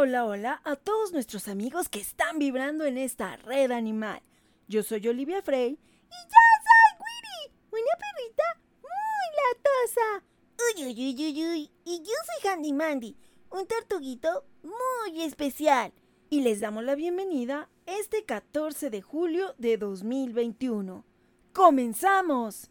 hola, hola a todos nuestros amigos que están vibrando en esta red animal. Yo soy Olivia Frey y yo soy Winnie, una perrita muy latosa. Uy, uy, uy, uy, uy. Y yo soy Handy Mandy, un tortuguito muy especial. Y les damos la bienvenida este 14 de julio de 2021. ¡Comenzamos!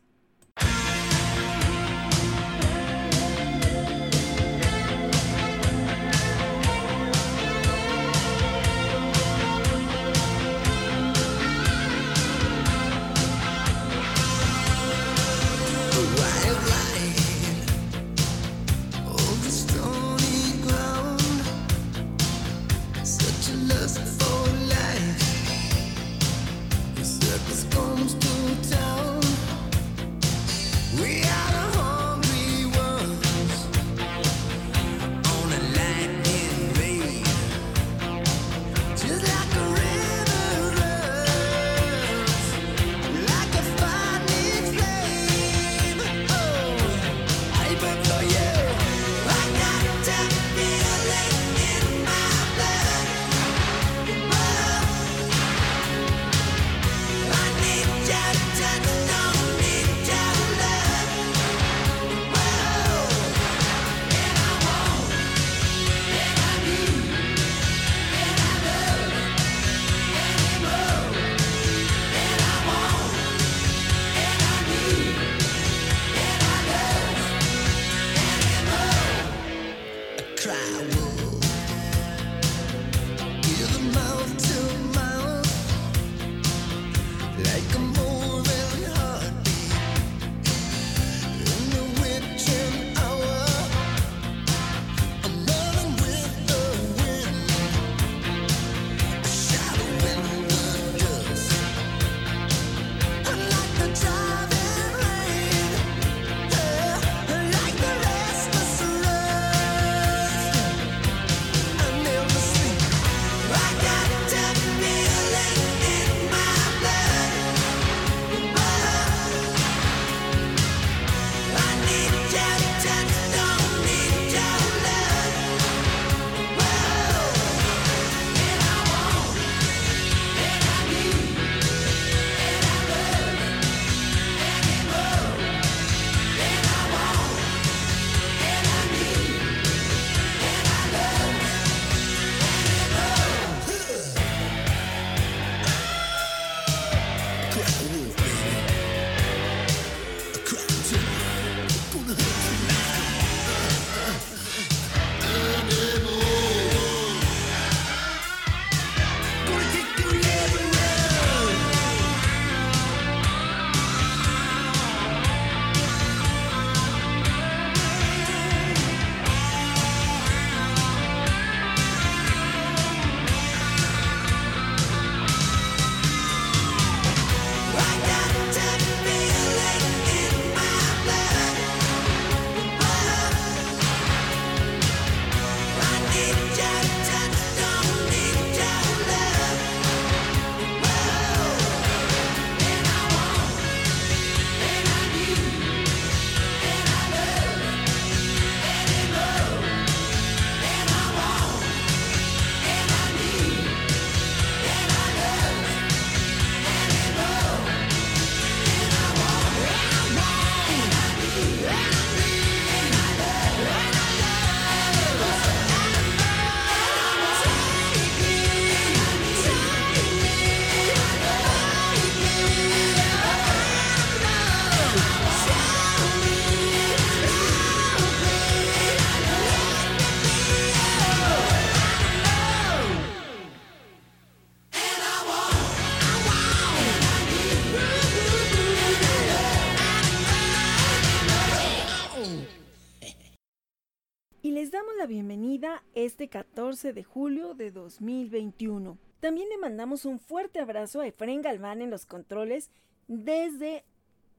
14 de julio de 2021. También le mandamos un fuerte abrazo a Efren Galván en los controles desde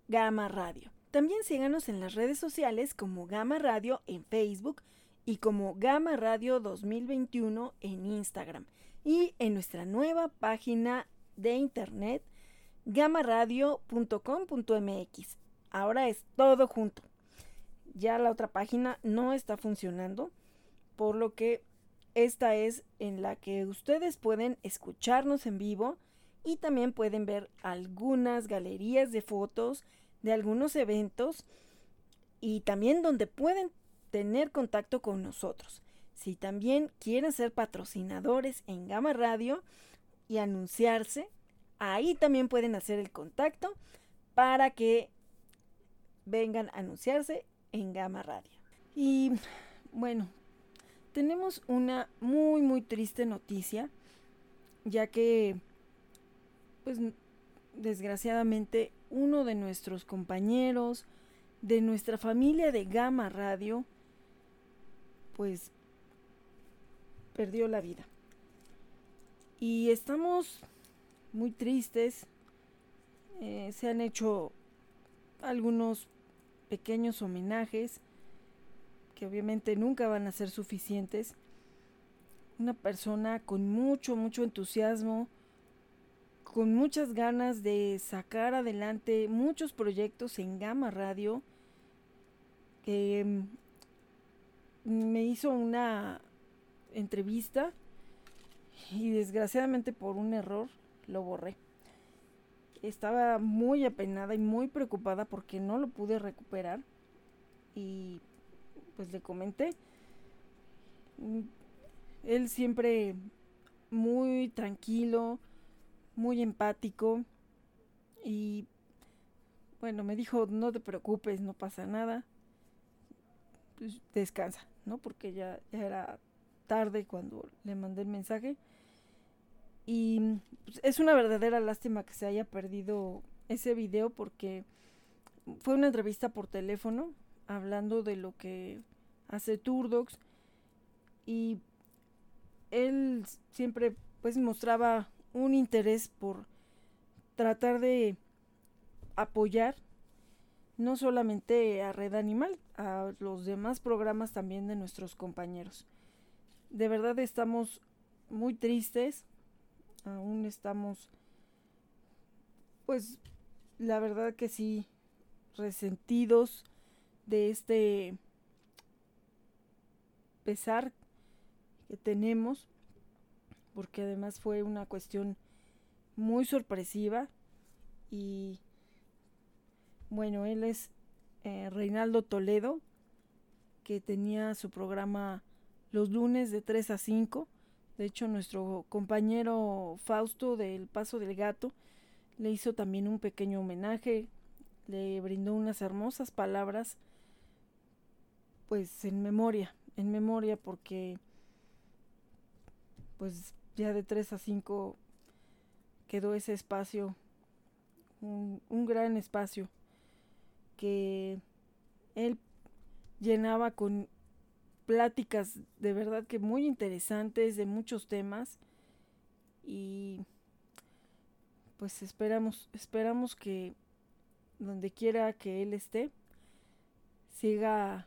Gama Radio. También síganos en las redes sociales como Gama Radio en Facebook y como Gama Radio 2021 en Instagram y en nuestra nueva página de internet gamaradio.com.mx. Ahora es todo junto. Ya la otra página no está funcionando, por lo que esta es en la que ustedes pueden escucharnos en vivo y también pueden ver algunas galerías de fotos de algunos eventos y también donde pueden tener contacto con nosotros. Si también quieren ser patrocinadores en Gama Radio y anunciarse, ahí también pueden hacer el contacto para que vengan a anunciarse en Gama Radio. Y bueno, tenemos una muy muy triste noticia, ya que pues desgraciadamente uno de nuestros compañeros de nuestra familia de Gama Radio pues perdió la vida. Y estamos muy tristes. Eh, se han hecho algunos pequeños homenajes que obviamente nunca van a ser suficientes. Una persona con mucho, mucho entusiasmo, con muchas ganas de sacar adelante muchos proyectos en Gama Radio, que mm, me hizo una entrevista y desgraciadamente por un error lo borré. Estaba muy apenada y muy preocupada porque no lo pude recuperar y pues le comenté. Él siempre muy tranquilo, muy empático y bueno, me dijo, no te preocupes, no pasa nada, pues, descansa, ¿no? Porque ya, ya era tarde cuando le mandé el mensaje. Y pues, es una verdadera lástima que se haya perdido ese video porque fue una entrevista por teléfono hablando de lo que hace Turdox y él siempre pues mostraba un interés por tratar de apoyar no solamente a Red Animal, a los demás programas también de nuestros compañeros. De verdad estamos muy tristes, aún estamos, pues la verdad que sí, resentidos de este pesar que tenemos, porque además fue una cuestión muy sorpresiva y bueno, él es eh, Reinaldo Toledo, que tenía su programa los lunes de 3 a 5. De hecho, nuestro compañero Fausto del Paso del Gato le hizo también un pequeño homenaje, le brindó unas hermosas palabras, pues en memoria, en memoria porque pues ya de 3 a 5 quedó ese espacio, un, un gran espacio que él llenaba con pláticas de verdad que muy interesantes de muchos temas y pues esperamos esperamos que donde quiera que él esté siga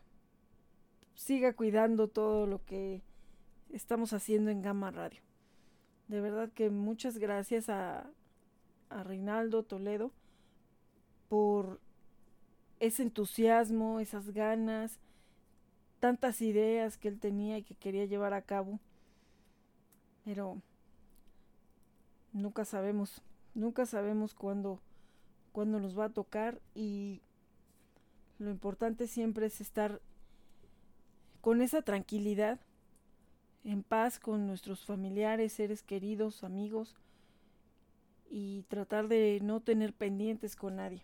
siga cuidando todo lo que estamos haciendo en Gama Radio. De verdad que muchas gracias a, a Reinaldo Toledo por ese entusiasmo, esas ganas, tantas ideas que él tenía y que quería llevar a cabo. Pero nunca sabemos, nunca sabemos cuándo, cuándo nos va a tocar y lo importante siempre es estar con esa tranquilidad, en paz con nuestros familiares, seres queridos, amigos y tratar de no tener pendientes con nadie.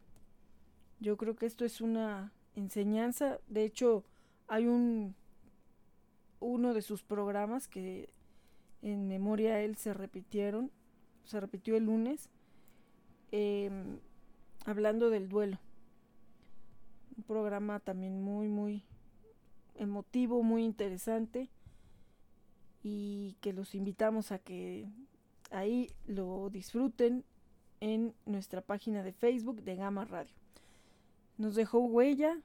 Yo creo que esto es una enseñanza, de hecho, hay un uno de sus programas que en memoria a él se repitieron, se repitió el lunes, em, hablando del duelo. Un programa también muy, muy emotivo, muy interesante y que los invitamos a que ahí lo disfruten en nuestra página de Facebook de Gama Radio. Nos dejó huella,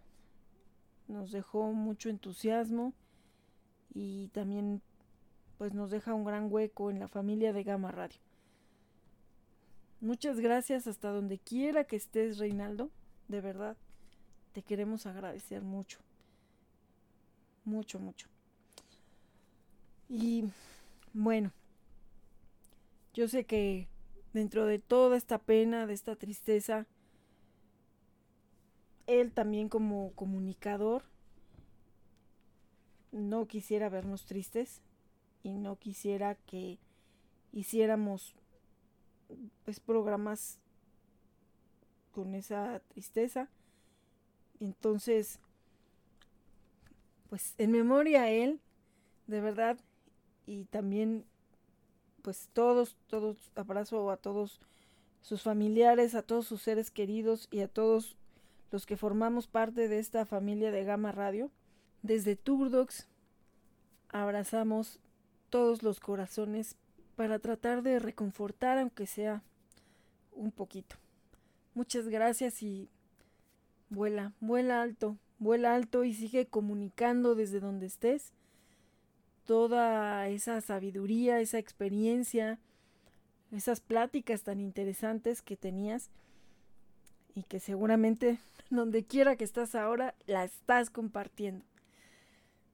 nos dejó mucho entusiasmo y también pues nos deja un gran hueco en la familia de Gama Radio. Muchas gracias hasta donde quiera que estés, Reinaldo. De verdad, te queremos agradecer mucho. Mucho, mucho. Y bueno, yo sé que dentro de toda esta pena, de esta tristeza, él también como comunicador no quisiera vernos tristes y no quisiera que hiciéramos pues programas con esa tristeza. Entonces, pues en memoria a él, de verdad, y también pues todos, todos, abrazo a todos sus familiares, a todos sus seres queridos y a todos los que formamos parte de esta familia de Gama Radio. Desde Turdox abrazamos todos los corazones para tratar de reconfortar, aunque sea un poquito. Muchas gracias y vuela, vuela alto, vuela alto y sigue comunicando desde donde estés toda esa sabiduría, esa experiencia, esas pláticas tan interesantes que tenías y que seguramente donde quiera que estás ahora la estás compartiendo.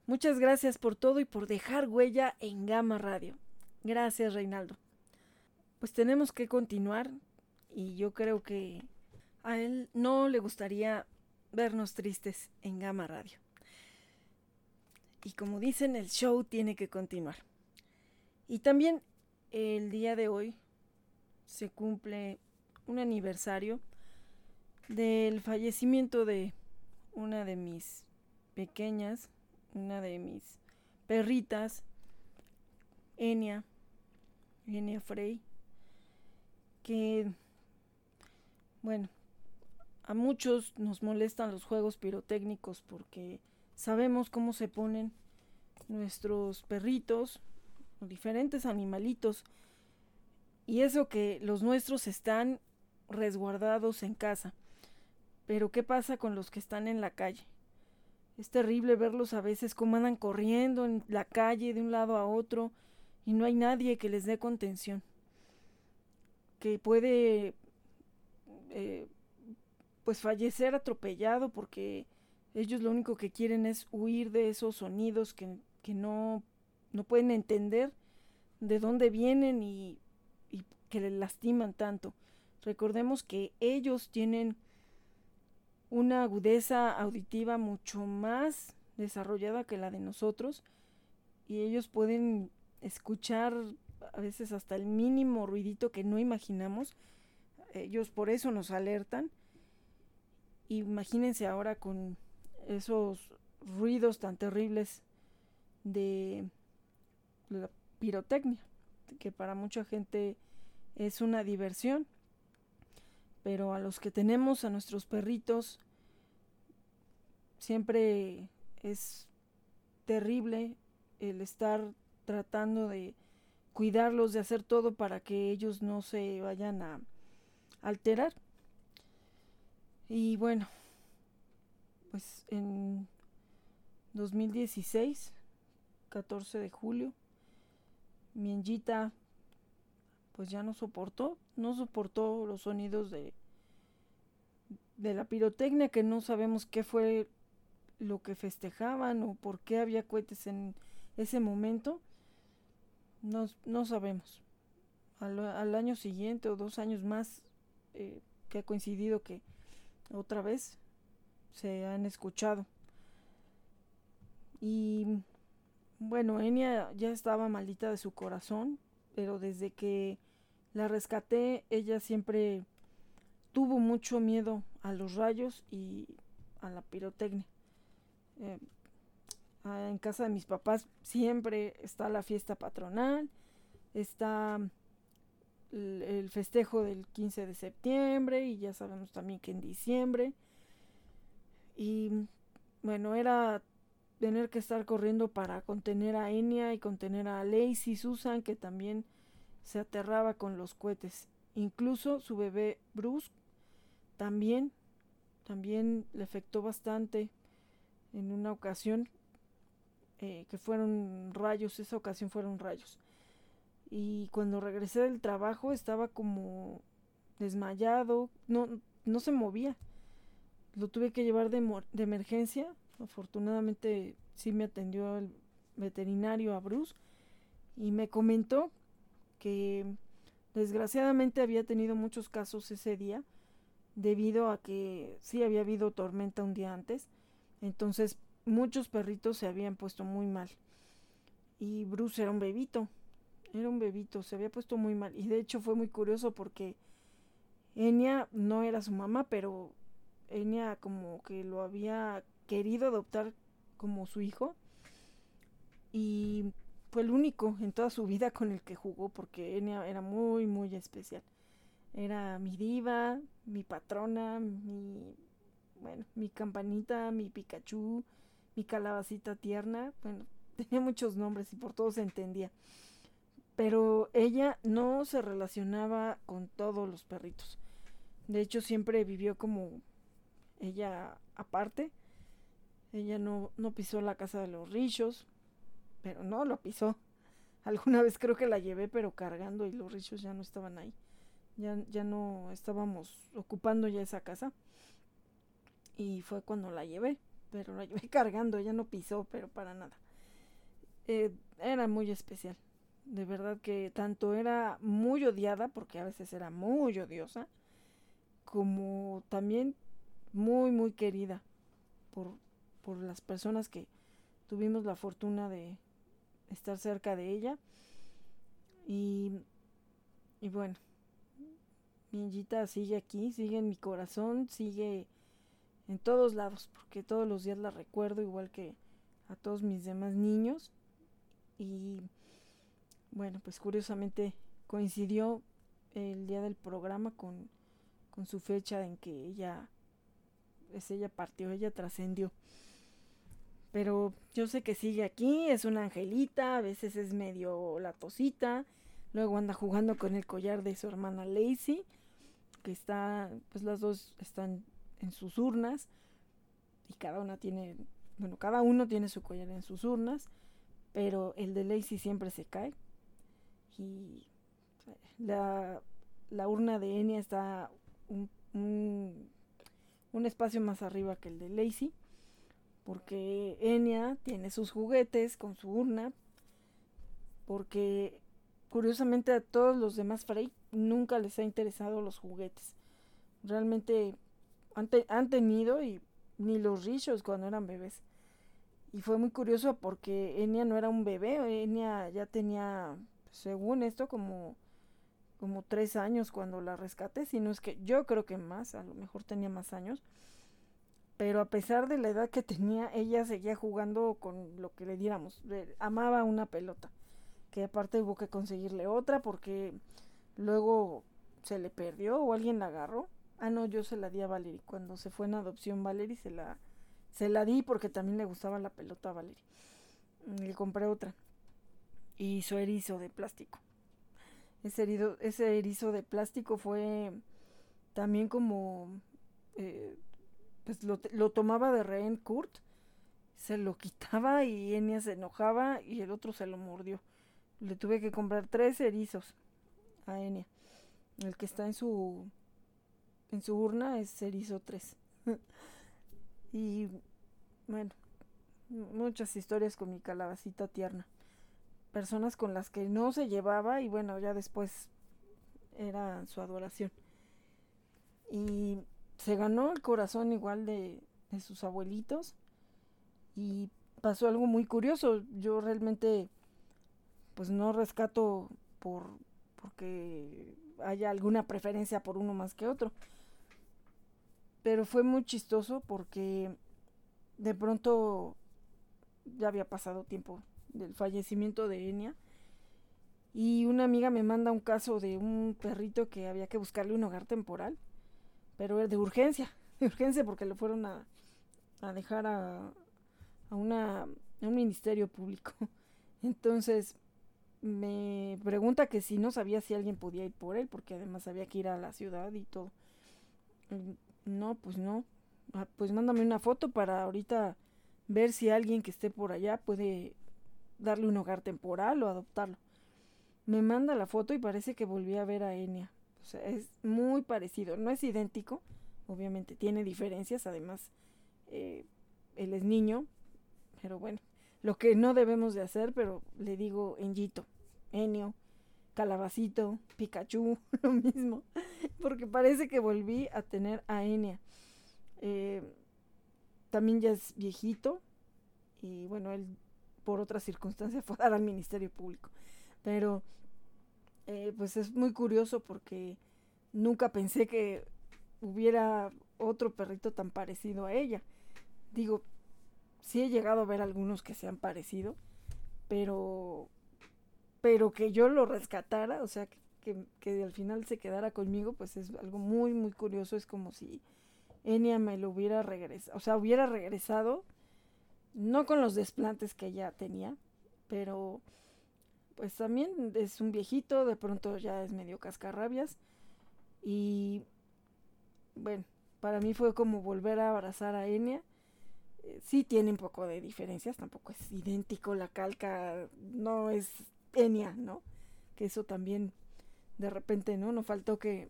Muchas gracias por todo y por dejar huella en Gama Radio. Gracias, Reinaldo. Pues tenemos que continuar y yo creo que a él no le gustaría vernos tristes en Gama Radio. Y como dicen, el show tiene que continuar. Y también el día de hoy se cumple un aniversario del fallecimiento de una de mis pequeñas, una de mis perritas, Enia, Enia Frey, que, bueno, a muchos nos molestan los juegos pirotécnicos porque sabemos cómo se ponen nuestros perritos diferentes animalitos y eso que los nuestros están resguardados en casa. Pero ¿qué pasa con los que están en la calle? Es terrible verlos a veces como andan corriendo en la calle de un lado a otro y no hay nadie que les dé contención. Que puede eh, pues fallecer atropellado porque ellos lo único que quieren es huir de esos sonidos que, no, no pueden entender de dónde vienen y, y que les lastiman tanto. Recordemos que ellos tienen una agudeza auditiva mucho más desarrollada que la de nosotros y ellos pueden escuchar a veces hasta el mínimo ruidito que no imaginamos. Ellos por eso nos alertan. Imagínense ahora con esos ruidos tan terribles de la pirotecnia, que para mucha gente es una diversión, pero a los que tenemos, a nuestros perritos, siempre es terrible el estar tratando de cuidarlos, de hacer todo para que ellos no se vayan a alterar. Y bueno, pues en 2016, 14 de julio, mi enjita pues ya no soportó, no soportó los sonidos de, de la pirotecnia, que no sabemos qué fue lo que festejaban o por qué había cohetes en ese momento, no, no sabemos. Al, año siguiente o dos años más, eh, que ha coincidido que otra vez se han escuchado. Y bueno, Enya ya estaba maldita de su corazón, pero desde que la rescaté, ella siempre tuvo mucho miedo a los rayos y a la pirotecnia. Eh, en casa de mis papás siempre está la fiesta patronal, está el festejo del 15 de septiembre y ya sabemos también que en diciembre y bueno, era tener que estar corriendo para contener a Enya y contener a Lacey Susan, que también se aterraba con los cohetes. Incluso su bebé Bruce también, también le afectó bastante en una ocasión eh, que fueron rayos, esa ocasión fueron rayos. Y cuando regresé del trabajo estaba como desmayado, no, no se movía lo tuve que llevar de, de emergencia. Afortunadamente sí me atendió el veterinario a Bruce, y me comentó que desgraciadamente había tenido muchos casos ese día debido a que sí había habido tormenta un día antes. Entonces muchos perritos se habían puesto muy mal. Y Bruce era un bebito. Era un bebito, se había puesto muy mal. Y de hecho fue muy curioso porque Enya no era su mamá, pero Enya como que lo había querido adoptar como su hijo. Y fue el único en toda su vida con el que jugó porque Enya era muy, muy especial. Era mi diva, mi patrona, mi, bueno, mi campanita, mi Pikachu, mi calabacita tierna. Bueno, tenía muchos nombres y por todos se entendía. Pero ella no se relacionaba con todos los perritos. De hecho, siempre vivió como ella aparte. Ella no, no pisó la casa de los rillos, pero no lo pisó. Alguna vez creo que la llevé, pero cargando y los rillos ya no estaban ahí. Ya, ya no estábamos ocupando ya esa casa. Y fue cuando la llevé, pero la llevé cargando, ella no pisó, pero para nada. Eh, era muy especial. De verdad que tanto era muy odiada, porque a veces era muy odiosa, como también muy, muy querida por, por las personas que tuvimos la fortuna de estar cerca de ella. Y, y bueno, mi Anjita sigue aquí, sigue en mi corazón, sigue en todos lados, porque todos los días la recuerdo igual que a todos mis demás niños. Y bueno, pues curiosamente coincidió el día del programa con, con su fecha en que ella, pues ella partió, ella trascendió. Pero yo sé que sigue aquí, es una angelita, a veces es medio latosita, luego anda jugando con el collar de su hermana Lacey, que está, pues las dos están en sus urnas, y cada una tiene, bueno, cada uno tiene su collar en sus urnas, pero el de Lacey siempre se cae. Y la, la urna de Enya está un, un, espacio más arriba que el de Lacey porque Enya tiene sus juguetes con su urna, porque curiosamente a todos los demás Frey nunca les ha interesado los juguetes. Realmente han, tenido y ni los richos cuando eran bebés. Y fue muy curioso porque Enya no era un bebé, Enya ya tenía, según esto, como, como tres años cuando la rescaté, si no es que yo creo que más, a lo mejor tenía más años pero a pesar de la edad que tenía, ella seguía jugando con lo que le diéramos. amaba una pelota, que aparte hubo que conseguirle otra porque luego se le perdió o alguien la agarró. Ah, no, yo se la di a Valerie. Cuando se fue en adopción Valerie se la, se la di porque también le gustaba la pelota a Valerie. Le compré otra. Y su erizo de plástico. Ese, erizo de plástico fue también como... Eh, pues lo, tomaba de rehén Kurt, se lo quitaba y Enya se enojaba y el otro se lo mordió. Le tuve que comprar tres erizos a Enya. El que está en su en su urna es erizo 3. y bueno, muchas historias con mi calabacita tierna. Personas con las que no se llevaba y bueno, ya después era su adoración. Y se ganó el corazón igual de, sus abuelitos y pasó algo muy curioso. Yo realmente pues no rescato por porque haya alguna preferencia por uno más que otro. Pero fue muy chistoso porque de pronto ya había pasado tiempo del fallecimiento de Enya y una amiga me manda un caso de un perrito que había que buscarle un hogar temporal pero de urgencia, de urgencia porque lo fueron a, a dejar a, a, una, a un ministerio público. Entonces me pregunta que si no sabía si alguien podía ir por él, porque además había que ir a la ciudad y todo. Mm, no, pues no. Ah, pues mándame una foto para ahorita ver si alguien que esté por allá puede darle un hogar temporal o adoptarlo. Me manda la foto y parece que volví a ver a Enia. O sea, es muy parecido. No es idéntico, obviamente tiene diferencias. Además, eh, él es niño, pero bueno, lo que no debemos de hacer, pero le digo Enjito, Enio, Calabacito, Pikachu, lo mismo, porque parece que volví a tener a Enya. Eh, también ya es viejito y bueno, él por otras circunstancias fue a dar al Ministerio Público. Pero eh, pues es muy curioso porque nunca pensé que hubiera otro perrito tan parecido a ella. Digo, sí he llegado a ver algunos que se han parecido, pero pero que yo lo rescatara, o sea, que, que, al final se quedara conmigo, pues es algo muy, muy curioso. Es como si Enya me lo hubiera regresado, o sea, hubiera regresado, no con los desplantes que ella tenía, pero pues también es un viejito, de pronto ya es medio cascarrabias. Y bueno, para mí fue como volver a abrazar a Enya. Eh, sí tiene un poco de diferencias, tampoco es idéntico, la calca no es Enya, ¿no? Que eso también de repente, ¿no? No faltó que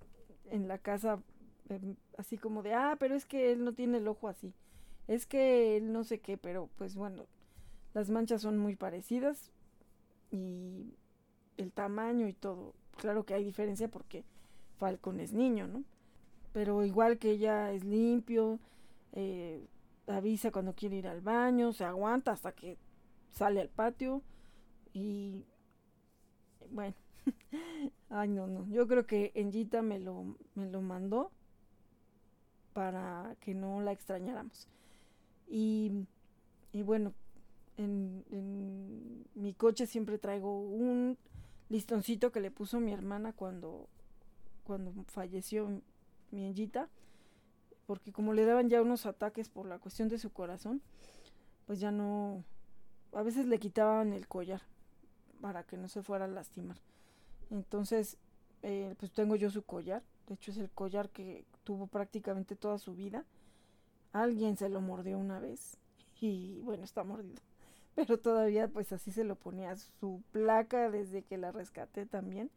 en la casa, em, así como de, ah, pero es que él no tiene el ojo así. Es que no sé qué, pero pues bueno, las manchas son muy parecidas y el tamaño y todo. Claro que hay diferencia porque Falcon es niño, ¿no? Pero igual que ella es limpio, eh, avisa cuando quiere ir al baño, se aguanta hasta que sale al patio y bueno, ay no, no, yo creo que Engita me lo, me lo mandó para que no la extrañáramos. Y, bueno, en, mi coche siempre traigo un listoncito que le puso mi hermana cuando, cuando falleció mi Engita, porque como le daban ya unos ataques por la cuestión de su corazón, pues ya no, a veces le quitaban el collar para que no se fuera a lastimar. Entonces, eh, pues tengo yo su collar. De hecho, es el collar que tuvo prácticamente toda su vida. Alguien se lo mordió una vez y bueno, está mordido. Pero todavía pues así se lo ponía su placa desde que la rescaté también.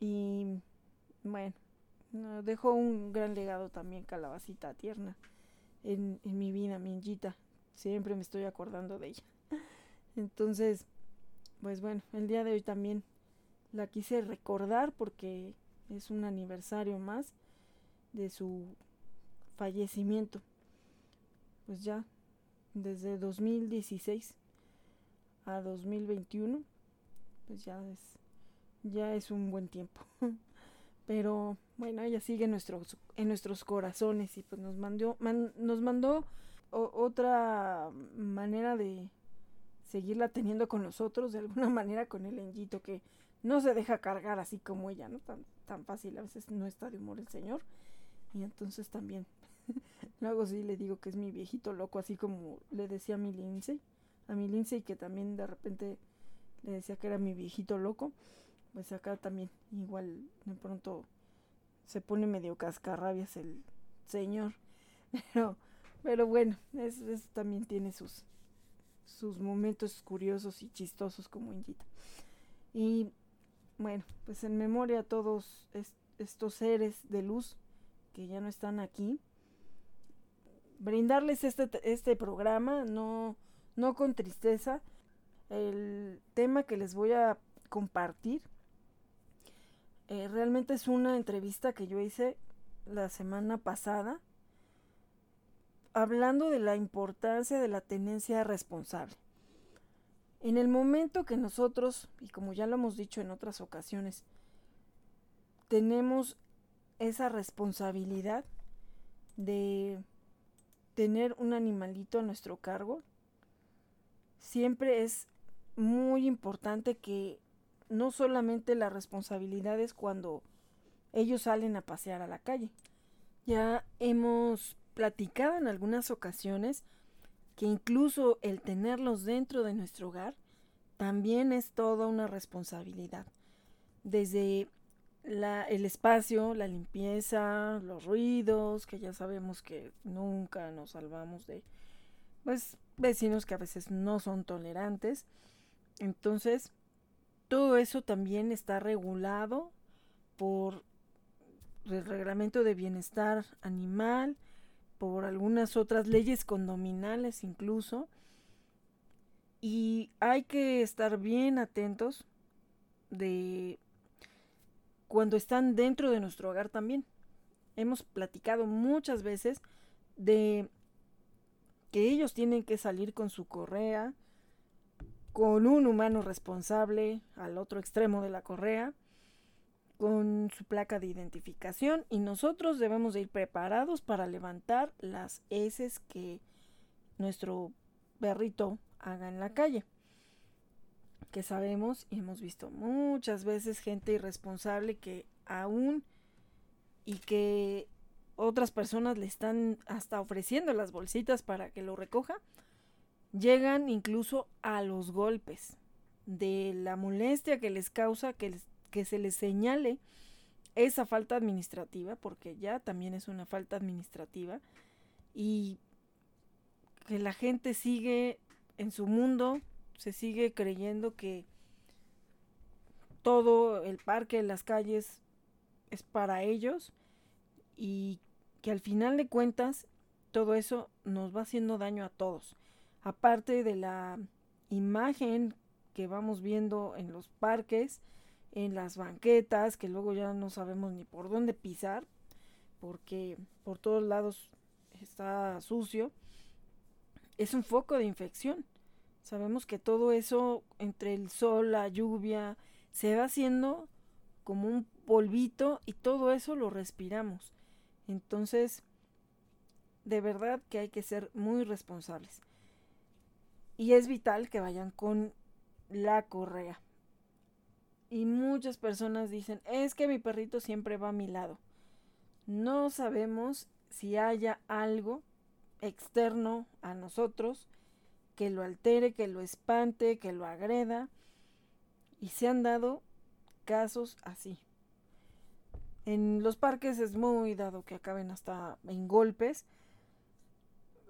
Y bueno, dejó un gran legado también Calabacita Tierna en, mi vida, mi Siempre me estoy acordando de ella. Entonces, pues bueno, el día de hoy también la quise recordar porque es un aniversario más de su fallecimiento. Pues ya desde 2016 a 2021, pues ya es ya es un buen tiempo. Pero bueno, ella sigue en nuestros en nuestros corazones y pues nos mandó nos mandó otra manera de seguirla teniendo con nosotros de alguna manera con el enjito que no se deja cargar así como ella, ¿no? Tan, tan fácil, a veces no está de humor el señor. Y entonces también, luego sí le digo que es mi viejito loco, así como le decía a mi Lindsay, a mi Lindsay que también de repente le decía que era mi viejito loco, pues acá también igual de pronto se pone medio cascarrabias el señor, pero, pero bueno, eso también tiene sus, sus momentos curiosos y chistosos como Injita. Y bueno, pues en memoria a todos estos seres de luz que ya no están aquí, brindarles este, este programa, no, no con tristeza. El tema que les voy a compartir eh, realmente es una entrevista que yo hice la semana pasada hablando de la importancia de la tenencia responsable. En el momento que nosotros, y como ya lo hemos dicho en otras ocasiones, tenemos esa responsabilidad de tener un animalito a nuestro cargo, siempre es muy importante que no solamente la responsabilidad es cuando ellos salen a pasear a la calle. Ya hemos platicado en algunas ocasiones que incluso el tenerlos dentro de nuestro hogar también es toda una responsabilidad. Desde el espacio, la limpieza, los ruidos, que ya sabemos que nunca nos salvamos de pues vecinos que a veces no son tolerantes. Entonces, todo eso también está regulado por el reglamento de bienestar animal, por algunas otras leyes condominales incluso. Y hay que estar bien atentos de cuando están dentro de nuestro hogar también. Hemos platicado muchas veces de que ellos tienen que salir con su correa, con un humano responsable al otro extremo de la correa, con su placa de identificación y nosotros debemos de ir preparados para levantar las heces que nuestro perrito haga en la calle. Que sabemos y hemos visto muchas veces gente irresponsable que aún y que otras personas le están hasta ofreciendo las bolsitas para que lo recoja, llegan incluso a los golpes de la molestia que les causa que que se les señale esa falta administrativa, porque ya también es una falta administrativa, y que la gente sigue en su mundo, se sigue creyendo que todo el parque, las calles es para ellos y que al final de cuentas todo eso nos va haciendo daño a todos. Aparte de la imagen que vamos viendo en los parques, en las banquetas, que luego ya no sabemos ni por dónde pisar, porque por todos lados está sucio, es un foco de infección. Sabemos que todo eso, entre el sol, la lluvia, se va haciendo como un polvito y todo eso lo respiramos. Entonces, de verdad que hay que ser muy responsables. Y es vital que vayan con la correa. Y muchas personas dicen, es que mi perrito siempre va a mi lado. No sabemos si haya algo externo a nosotros que lo altere, que lo espante, que lo agreda. Y se han dado casos así. En los parques es muy dado que acaben hasta en golpes.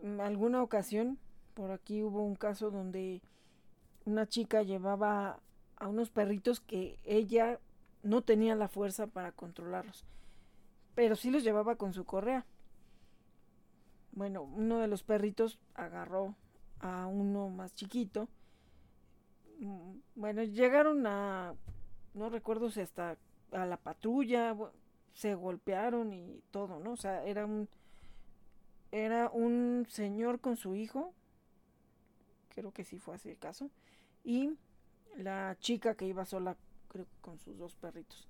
En alguna ocasión, por aquí hubo un caso donde una chica llevaba a unos perritos que ella no tenía la fuerza para controlarlos, pero sí los llevaba con su correa. Bueno, uno de los perritos agarró a uno más chiquito. Mm, bueno, llegaron a, no recuerdo si hasta a la patrulla, se golpearon y todo, ¿no? O sea, era un, era un señor con su hijo, creo que sí fue así el caso, y la chica que iba sola, creo, con sus dos perritos.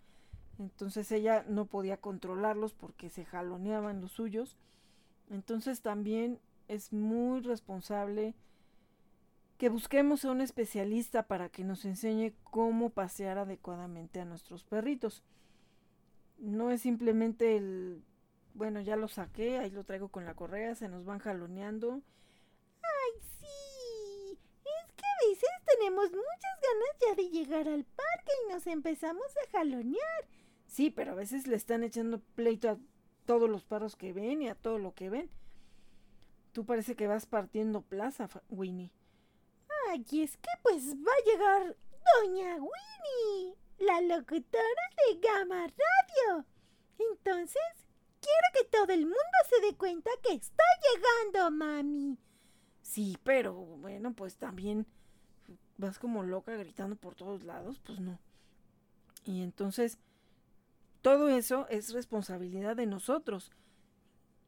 Entonces ella no podía controlarlos porque se jaloneaban los suyos. Entonces también es muy responsable que busquemos a un especialista para que nos enseñe cómo pasear adecuadamente a nuestros perritos. No es simplemente el, bueno, ya lo saqué, ahí lo traigo con la correa, se nos van jaloneando tenemos muchas ganas ya de llegar al parque y nos empezamos a jalonear. Sí, pero a veces le están echando pleito a todos los perros que ven y a todo lo que ven. Tú parece que vas partiendo plaza, Winnie. Ay, es que pues va a llegar Doña Winnie, la locutora de Gama Radio. Entonces, quiero que todo el mundo se dé cuenta que está llegando, mami. Sí, pero bueno, pues también vas como loca gritando por todos lados, pues no. Y entonces, todo eso es responsabilidad de nosotros.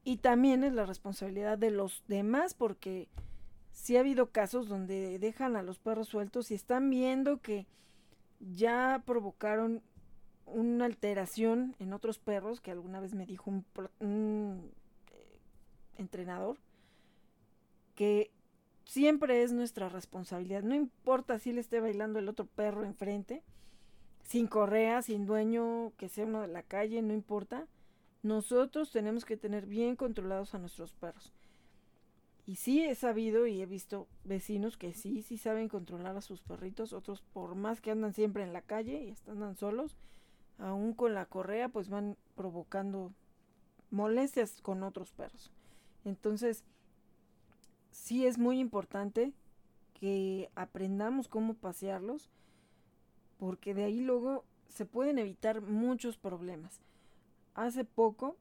Y también es la responsabilidad de los demás, porque si ha habido casos donde dejan a los perros sueltos y están viendo que ya provocaron una alteración en otros perros, que alguna vez me dijo un, un eh, entrenador, que siempre es nuestra responsabilidad. No importa si le esté bailando el otro perro enfrente, sin correa, sin dueño, que sea uno de la calle, no importa. Nosotros tenemos que tener bien controlados a nuestros perros. Y sí he sabido y he visto vecinos que sí, sí saben controlar a sus perritos, otros por más que andan siempre en la calle y están solos, aún con la correa pues van provocando molestias con otros perros. Entonces, sí es muy importante que aprendamos cómo pasearlos, porque de ahí luego se pueden evitar muchos problemas. Hace poco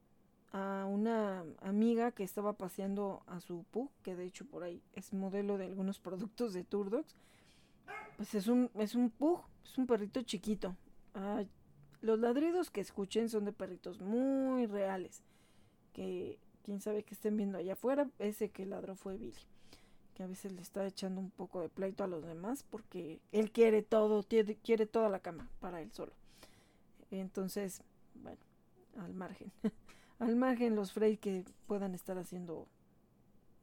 a una amiga que estaba paseando a su pug, que de hecho por ahí es modelo de algunos productos de Turdox, pues es un, es un pug Es un perrito chiquito. los ladridos que escuchen son de perritos muy reales. Que quién sabe que estén viendo allá afuera. Ese que ladró fue Billy. Que a veces le está echando un poco de pleito a los demás porque él quiere todo, quiere toda la cama para él solo. Entonces, al margen. al margen los Frey que puedan estar haciendo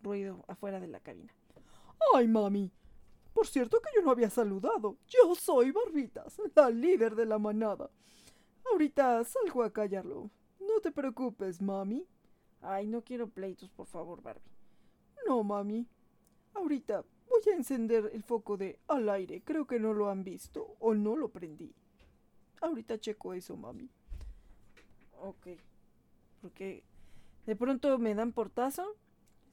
ruido afuera de la cabina. ¡Ay, mami! Por cierto que yo no había saludado. Yo soy Barbitas, la líder de la manada. Ahorita salgo a callarlo. No te preocupes, mami. Ay, no quiero pleitos, por favor, Barbie. No, mami. Ahorita voy a encender el foco de al aire. Creo que no lo han visto o no lo prendí. Ahorita checo eso, mami. Ok. Porque de pronto me dan portazo,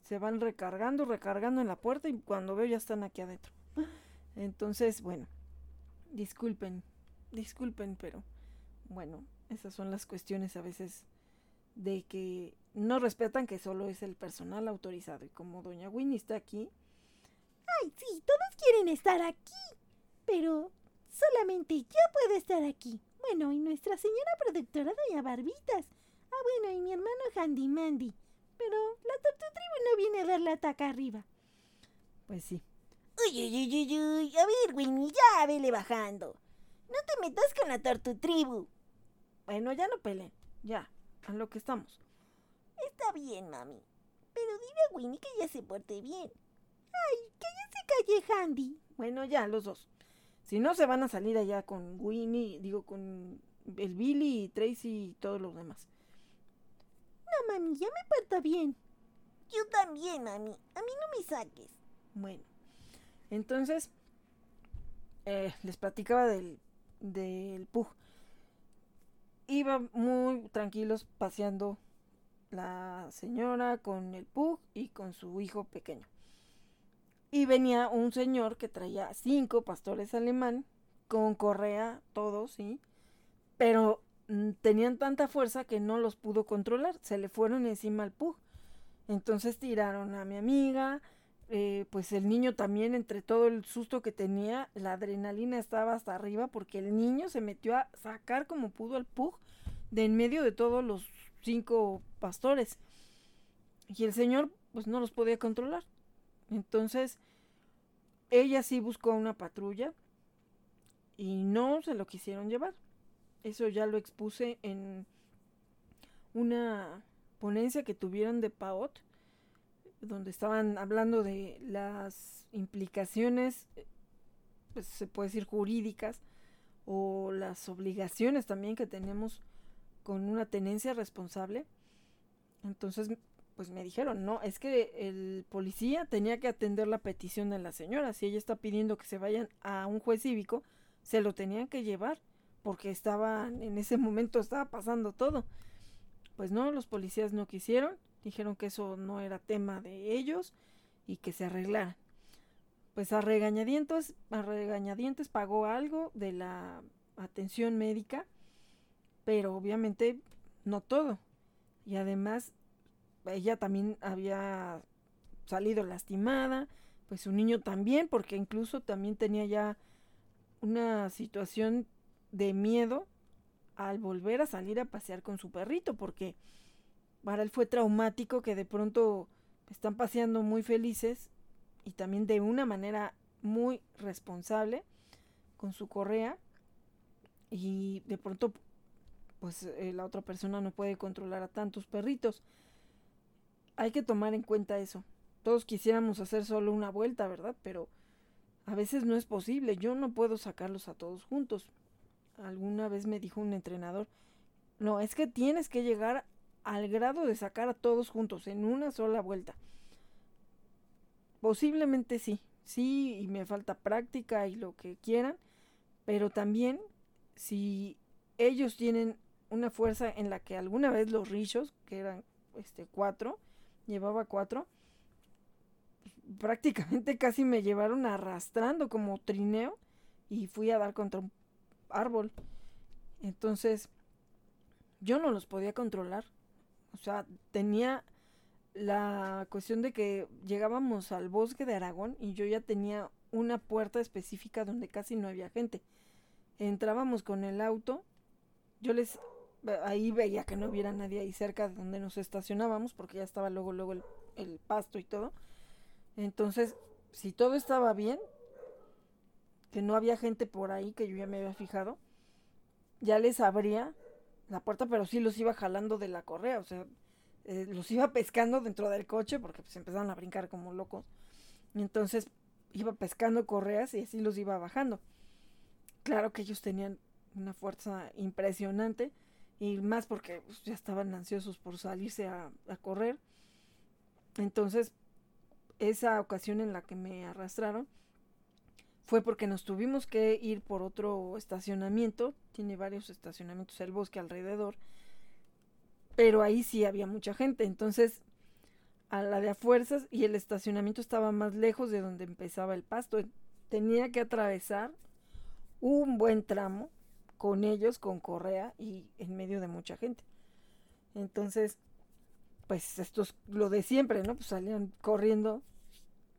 se van recargando, recargando en la puerta y cuando veo ya están aquí adentro. Entonces, bueno, disculpen, disculpen, pero bueno, esas son las cuestiones a veces de que no respetan que solo es el personal autorizado. Y como doña Winnie está aquí. ¡Ay, sí! Todos quieren estar aquí. Pero solamente yo puedo estar aquí. Bueno, y nuestra señora productora doña Barbitas. Ah, bueno, y mi hermano Handy Mandy. Pero la Tribu no viene a dar la arriba. Pues sí. Uy, uy, uy, uy, uy. A ver, Winnie, ya vele bajando. No te metas con la Tribu. Bueno, ya no peleen. Ya, a lo que estamos. Está bien, mami. Pero dile a Winnie que ya se porte bien. Ay, que ya se calle Handy. Bueno, ya, los dos. Si no, se van a salir allá con Winnie, digo, con el Billy y Tracy y todos los demás. No, mami, ya me porto bien. Yo también, mami. A mí no me saques. Bueno, entonces, eh, les platicaba del, del Pug. Iba muy tranquilos paseando la señora con el Pug y con su hijo pequeño. Y venía un señor que traía cinco pastores alemán con correa, todos, ¿sí? Pero mm, tenían tanta fuerza que no los pudo controlar. Se le fueron encima al Pug. Entonces tiraron a mi amiga, eh, pues el niño también, entre todo el susto que tenía, la adrenalina estaba hasta arriba porque el niño se metió a sacar como pudo al Pug de en medio de todos los cinco pastores. Y el señor, pues no los podía controlar. Entonces, ella sí buscó una patrulla y no se lo quisieron llevar. Eso ya lo expuse en una ponencia que tuvieron de PAOT, donde estaban hablando de las implicaciones, pues se puede decir jurídicas, o las obligaciones también que tenemos con una tenencia responsable. Entonces pues me dijeron, no, es que el policía tenía que atender la petición de la señora. Si ella está pidiendo que se vayan a un juez cívico, se lo tenían que llevar, porque estaba, en ese momento estaba pasando todo. Pues no, los policías no quisieron, dijeron que eso no era tema de ellos y que se arreglaran. Pues a regañadientes, a regañadientes pagó algo de la atención médica, pero obviamente no todo. Y además ella también había salido lastimada, pues su niño también, porque incluso también tenía ya una situación de miedo al volver a salir a pasear con su perrito, porque para él fue traumático que de pronto están paseando muy felices y también de una manera muy responsable con su correa y de pronto pues eh, la otra persona no puede controlar a tantos perritos hay que tomar en cuenta eso. Todos quisiéramos hacer solo una vuelta, ¿verdad? Pero a veces no es posible. Yo no puedo sacarlos a todos juntos. Alguna vez me dijo un entrenador, no, es que tienes que llegar al grado de sacar a todos juntos en una sola vuelta. Posiblemente sí, sí, y me falta práctica y lo que quieran, pero también si ellos tienen una fuerza en la que alguna vez los richos, que eran este cuatro, llevaba cuatro, prácticamente casi me llevaron arrastrando como trineo y fui a dar contra un árbol. Entonces, yo no los podía controlar. O sea, tenía la cuestión de que llegábamos al bosque de Aragón y yo ya tenía una puerta específica donde casi no había gente. entrábamos con el auto, yo les ahí veía que no hubiera nadie ahí cerca de donde nos estacionábamos, porque ya estaba luego, luego el, pasto y todo. Entonces, si todo estaba bien, que no había gente por ahí, que yo ya me había fijado, ya les abría la puerta, pero sí los iba jalando de la correa, o sea, eh, los iba pescando dentro del coche porque pues empezaban a brincar como locos. Y entonces iba pescando correas y así los iba bajando. Claro que ellos tenían una fuerza impresionante y más porque pues, ya estaban ansiosos por salirse a, a correr. Entonces, esa ocasión en la que me arrastraron fue porque nos tuvimos que ir por otro estacionamiento. Tiene varios estacionamientos el bosque alrededor. Pero ahí sí había mucha gente. Entonces, a la de a fuerzas y el estacionamiento estaba más lejos de donde empezaba el pasto. Tenía que atravesar un buen tramo con ellos, con correa y en medio de mucha gente. Entonces, pues esto es lo de siempre, ¿no? Pues salían corriendo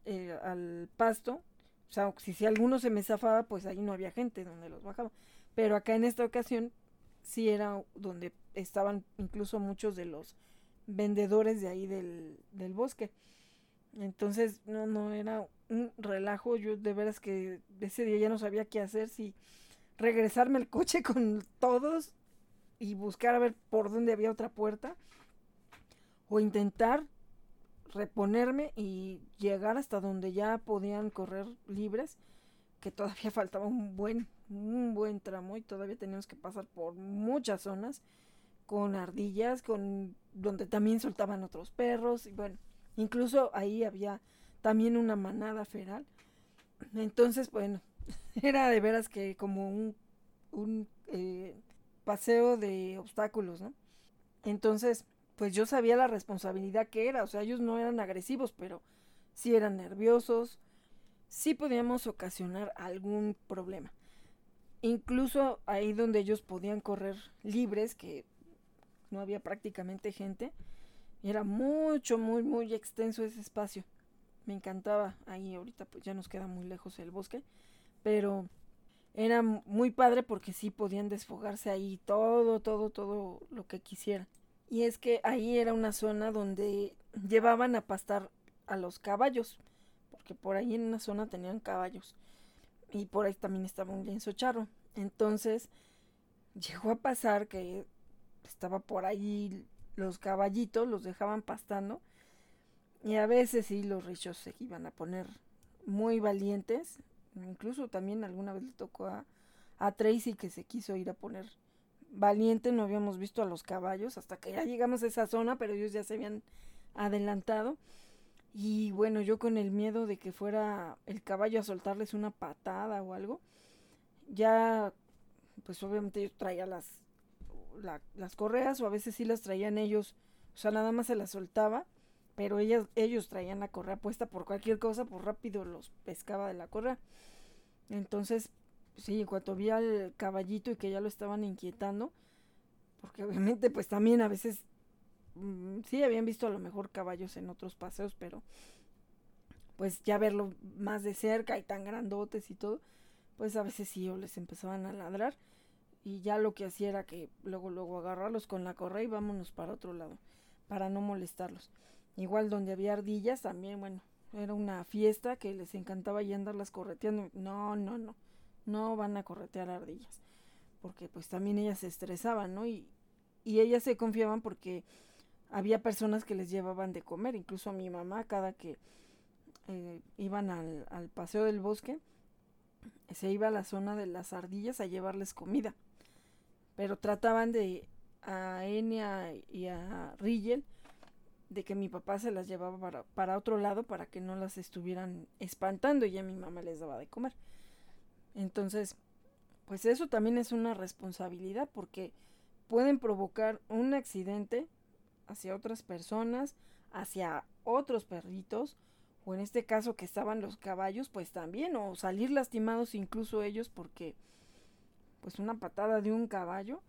eh, al pasto. O sea, si, si alguno se me zafaba, pues ahí no había gente donde los bajaba. Pero acá en esta ocasión sí era donde estaban incluso muchos de los vendedores de ahí del, del bosque. Entonces, no, no, era un relajo. Yo de veras que ese día ya no sabía qué hacer, si regresarme al coche con todos y buscar a ver por dónde había otra puerta. O intentar reponerme y llegar hasta donde ya podían correr libres, que todavía faltaba un buen, un buen tramo y todavía teníamos que pasar por muchas zonas con ardillas, con donde también soltaban otros perros y bueno, incluso ahí había también una manada feral. Entonces, bueno, era de veras que como un, un eh, paseo de obstáculos, ¿no? Entonces, pues yo sabía la responsabilidad que era, o sea, ellos no eran agresivos, pero sí eran nerviosos, sí podíamos ocasionar algún problema. Incluso ahí donde ellos podían correr libres, que no había prácticamente gente, era mucho, muy, muy extenso ese espacio. Me encantaba ahí, ahorita pues ya nos queda muy lejos el bosque, pero era muy padre porque sí podían desfogarse ahí todo, todo, todo lo que quisieran. Y es que ahí era una zona donde llevaban a pastar a los caballos, porque por ahí en una zona tenían caballos. Y por ahí también estaba un lienzo charro. Entonces, llegó a pasar que estaba por ahí los caballitos, los dejaban pastando. Y a veces sí, los richos se iban a poner muy valientes. Incluso también alguna vez le tocó a, a Tracy que se quiso ir a poner valiente, no habíamos visto a los caballos hasta que ya llegamos a esa zona, pero ellos ya se habían adelantado. Y bueno, yo con el miedo de que fuera el caballo a soltarles una patada o algo, ya, pues obviamente yo traía las, las correas o a veces sí las traían ellos, o sea, nada más se las soltaba, pero ellas, ellos traían la correa puesta por cualquier cosa, por rápido los pescaba de la correa. Entonces, sí, en cuanto vi al caballito y que ya lo estaban inquietando, porque obviamente pues también a veces mm, sí habían visto a lo mejor caballos en otros paseos, pero pues ya verlo más de cerca y tan grandotes y todo, pues a veces sí o les empezaban a ladrar y ya lo que hacía era que luego luego agarrarlos con la correa y vámonos para otro lado para no molestarlos. Igual donde había ardillas también, bueno, era una fiesta que les encantaba y andarlas correteando. No, no, no no van a corretear ardillas, porque pues también ellas se estresaban, ¿no? Y, y ellas se confiaban porque había personas que les llevaban de comer, incluso a mi mamá cada que eh, iban al, al paseo del bosque, se iba a la zona de las ardillas a llevarles comida, pero trataban de a Enya y a Rigel de que mi papá se las llevaba para, para, otro lado para que no las estuvieran espantando y ya mi mamá les daba de comer. Entonces, pues eso también es una responsabilidad porque pueden provocar un accidente hacia otras personas, hacia otros perritos, o en este caso que estaban los caballos, pues también, o salir lastimados incluso ellos porque pues una patada de un caballo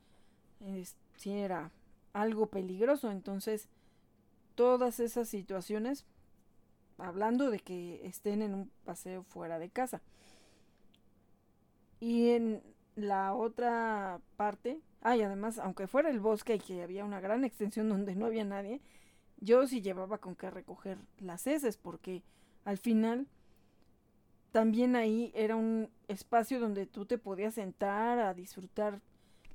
es, sí era algo peligroso. Entonces, todas esas situaciones, hablando de que estén en un paseo fuera de casa. Y en la otra parte, ah, y además, aunque fuera el bosque y que había una gran extensión donde no había nadie, yo sí llevaba con qué recoger las heces, porque al final también ahí era un espacio donde tú te podías sentar a disfrutar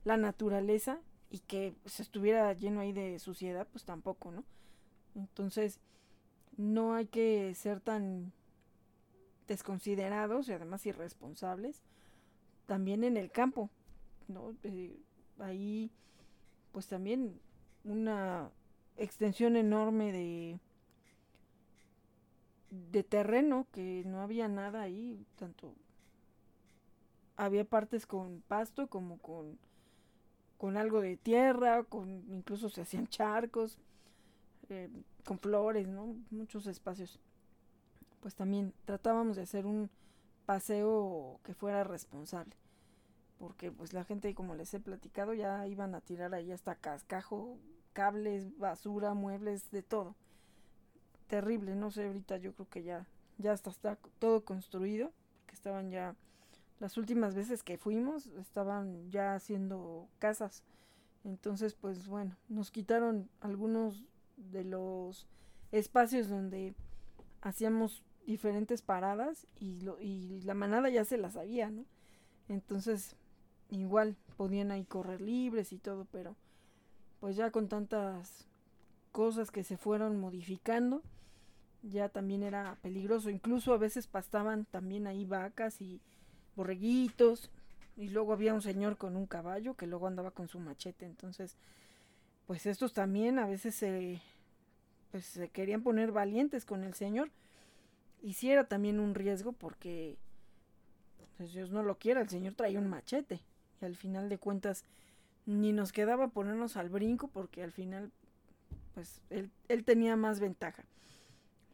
la naturaleza y que se estuviera lleno ahí de suciedad, pues tampoco, ¿no? Entonces, no hay que ser tan desconsiderados y además irresponsables también en el campo, ¿no? Eh, ahí, pues también una extensión enorme de de terreno que no había nada ahí tanto había partes con pasto como con con algo de tierra con incluso se hacían charcos eh, con flores no muchos espacios. Pues también tratábamos de hacer un paseo que fuera responsable porque pues la gente como les he platicado ya iban a tirar ahí hasta cascajo cables basura muebles de todo. Terrible, no sé, ahorita yo creo que ya, ya está todo construido, porque estaban ya, las últimas veces que fuimos, estaban ya haciendo casas. Entonces, pues bueno, nos quitaron algunos de los espacios donde hacíamos diferentes paradas y, lo, y la manada ya se las sabía, ¿no? Entonces, igual podían ahí correr libres y todo, pero pues ya con tantas cosas que se fueron modificando, ya también era peligroso. Incluso a veces pastaban también ahí vacas y borreguitos. Y luego había un señor con un caballo que luego andaba con su machete. Entonces, pues estos también a veces se, pues, se querían poner valientes con el señor. Y si era también un riesgo porque, pues Dios no lo quiera, el señor traía un machete. Y al final de cuentas, ni nos quedaba ponernos al brinco porque al final, pues él, él tenía más ventaja.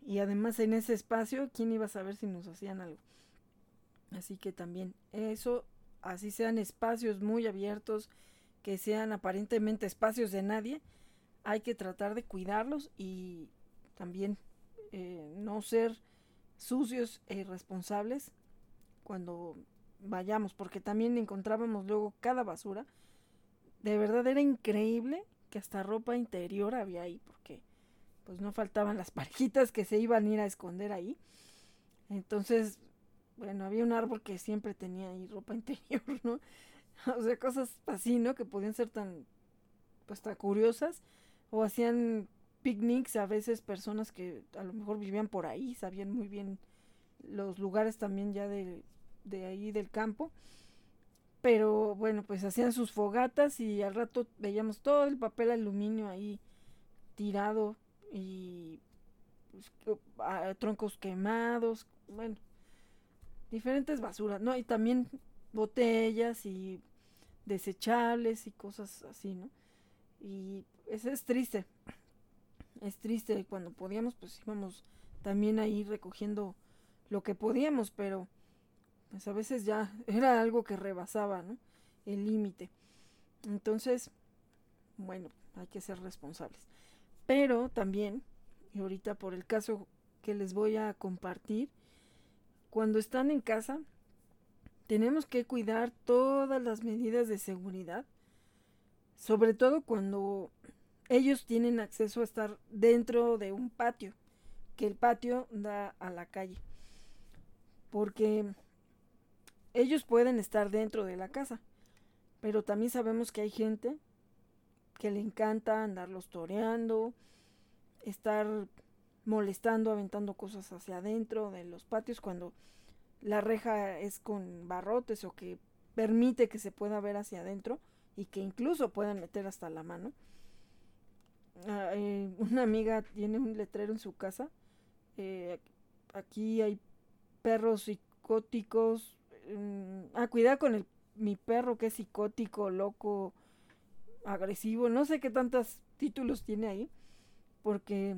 Y además en ese espacio, ¿quién iba a saber si nos hacían algo? Así que también eso, así sean espacios muy abiertos, que sean aparentemente espacios de nadie, hay que tratar de cuidarlos y también eh, no ser sucios e irresponsables cuando vayamos, porque también encontrábamos luego cada basura. De verdad era increíble que hasta ropa interior había ahí, porque pues no faltaban las parejitas que se iban a ir a esconder ahí. Entonces, bueno, había un árbol que siempre tenía ahí ropa interior, ¿no? O sea, cosas así, ¿no? Que podían ser tan, pues tan curiosas. O hacían picnics a veces personas que a lo mejor vivían por ahí, sabían muy bien los lugares también ya de, de ahí del campo. Pero bueno, pues hacían sus fogatas y al rato veíamos todo el papel aluminio ahí tirado y pues, troncos quemados, bueno, diferentes basuras, ¿no? Y también botellas y desechables y cosas así, ¿no? Y eso es triste. Es triste cuando podíamos, pues íbamos también ahí recogiendo lo que podíamos, pero pues a veces ya era algo que rebasaba, ¿no? El límite. Entonces, bueno, hay que ser responsables. Pero también, y ahorita por el caso que les voy a compartir, cuando están en casa, tenemos que cuidar todas las medidas de seguridad, sobre todo cuando ellos tienen acceso a estar dentro de un patio, que el patio da a la calle, porque ellos pueden estar dentro de la casa, pero también sabemos que hay gente que le encanta andarlos toreando, estar molestando, aventando cosas hacia adentro de los patios cuando la reja es con barrotes o que permite que se pueda ver hacia adentro y que incluso puedan meter hasta la mano. Ah, eh, una amiga tiene un letrero en su casa. Eh, aquí hay perros psicóticos. Mm, ah, cuidar con el, mi perro que es psicótico, loco, agresivo, no sé qué tantos títulos tiene ahí, porque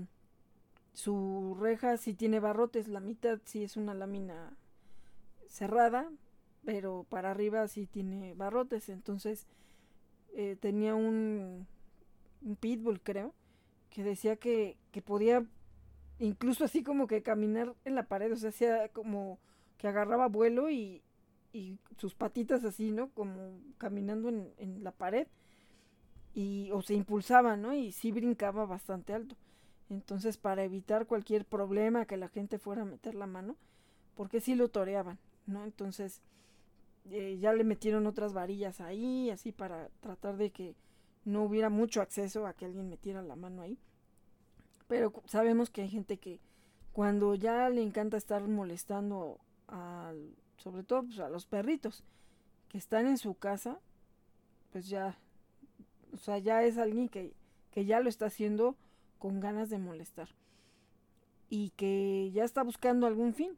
su reja sí tiene barrotes, la mitad sí es una lámina cerrada, pero para arriba sí tiene barrotes, entonces eh, tenía un, un pitbull creo, que decía que, que podía incluso así como que caminar en la pared, o sea, hacía como que agarraba vuelo y, y sus patitas así, ¿no? Como caminando en, en la pared y o se impulsaba, ¿no? Y sí brincaba bastante alto. Entonces, para evitar cualquier problema que la gente fuera a meter la mano, porque sí lo toreaban, ¿no? Entonces, eh, ya le metieron otras varillas ahí, así para tratar de que no hubiera mucho acceso a que alguien metiera la mano ahí. Pero sabemos que hay gente que cuando ya le encanta estar molestando al, sobre todo pues, a los perritos que están en su casa, pues ya, o sea, ya es alguien que, que ya lo está haciendo con ganas de molestar y que ya está buscando algún fin,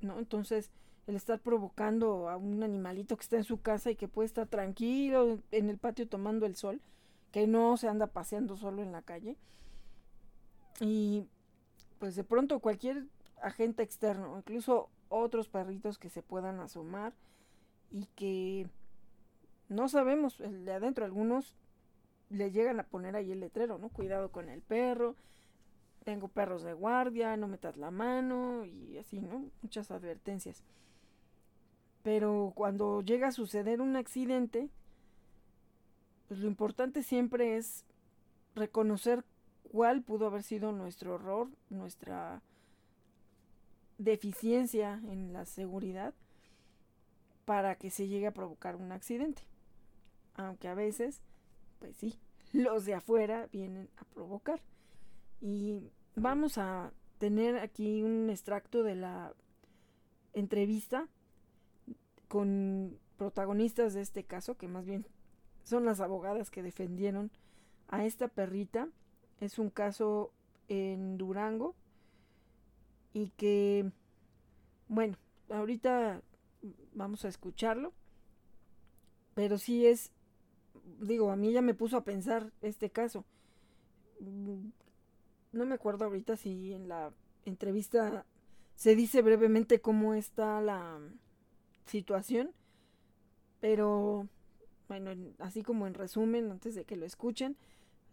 ¿no? Entonces, el estar provocando a un animalito que está en su casa y que puede estar tranquilo en el patio tomando el sol, que no se anda paseando solo en la calle. Y pues de pronto cualquier agente externo, incluso otros perritos que se puedan asomar y que no sabemos, el de adentro algunos le llegan a poner ahí el letrero, ¿no? Cuidado con el perro, tengo perros de guardia, no metas la mano y así, ¿no? Muchas advertencias. Pero cuando llega a suceder un accidente, pues lo importante siempre es reconocer cuál pudo haber sido nuestro error, nuestra deficiencia en la seguridad para que se llegue a provocar un accidente. Aunque a veces, pues sí, los de afuera vienen a provocar. Y vamos a tener aquí un extracto de la entrevista con protagonistas de este caso, que más bien son las abogadas que defendieron a esta perrita. Es un caso en Durango y que, bueno, ahorita vamos a escucharlo, pero sí es, digo, a mí ya me puso a pensar este caso. No me acuerdo ahorita si en la entrevista se dice brevemente cómo está la situación, pero bueno, así como en resumen, antes de que lo escuchen,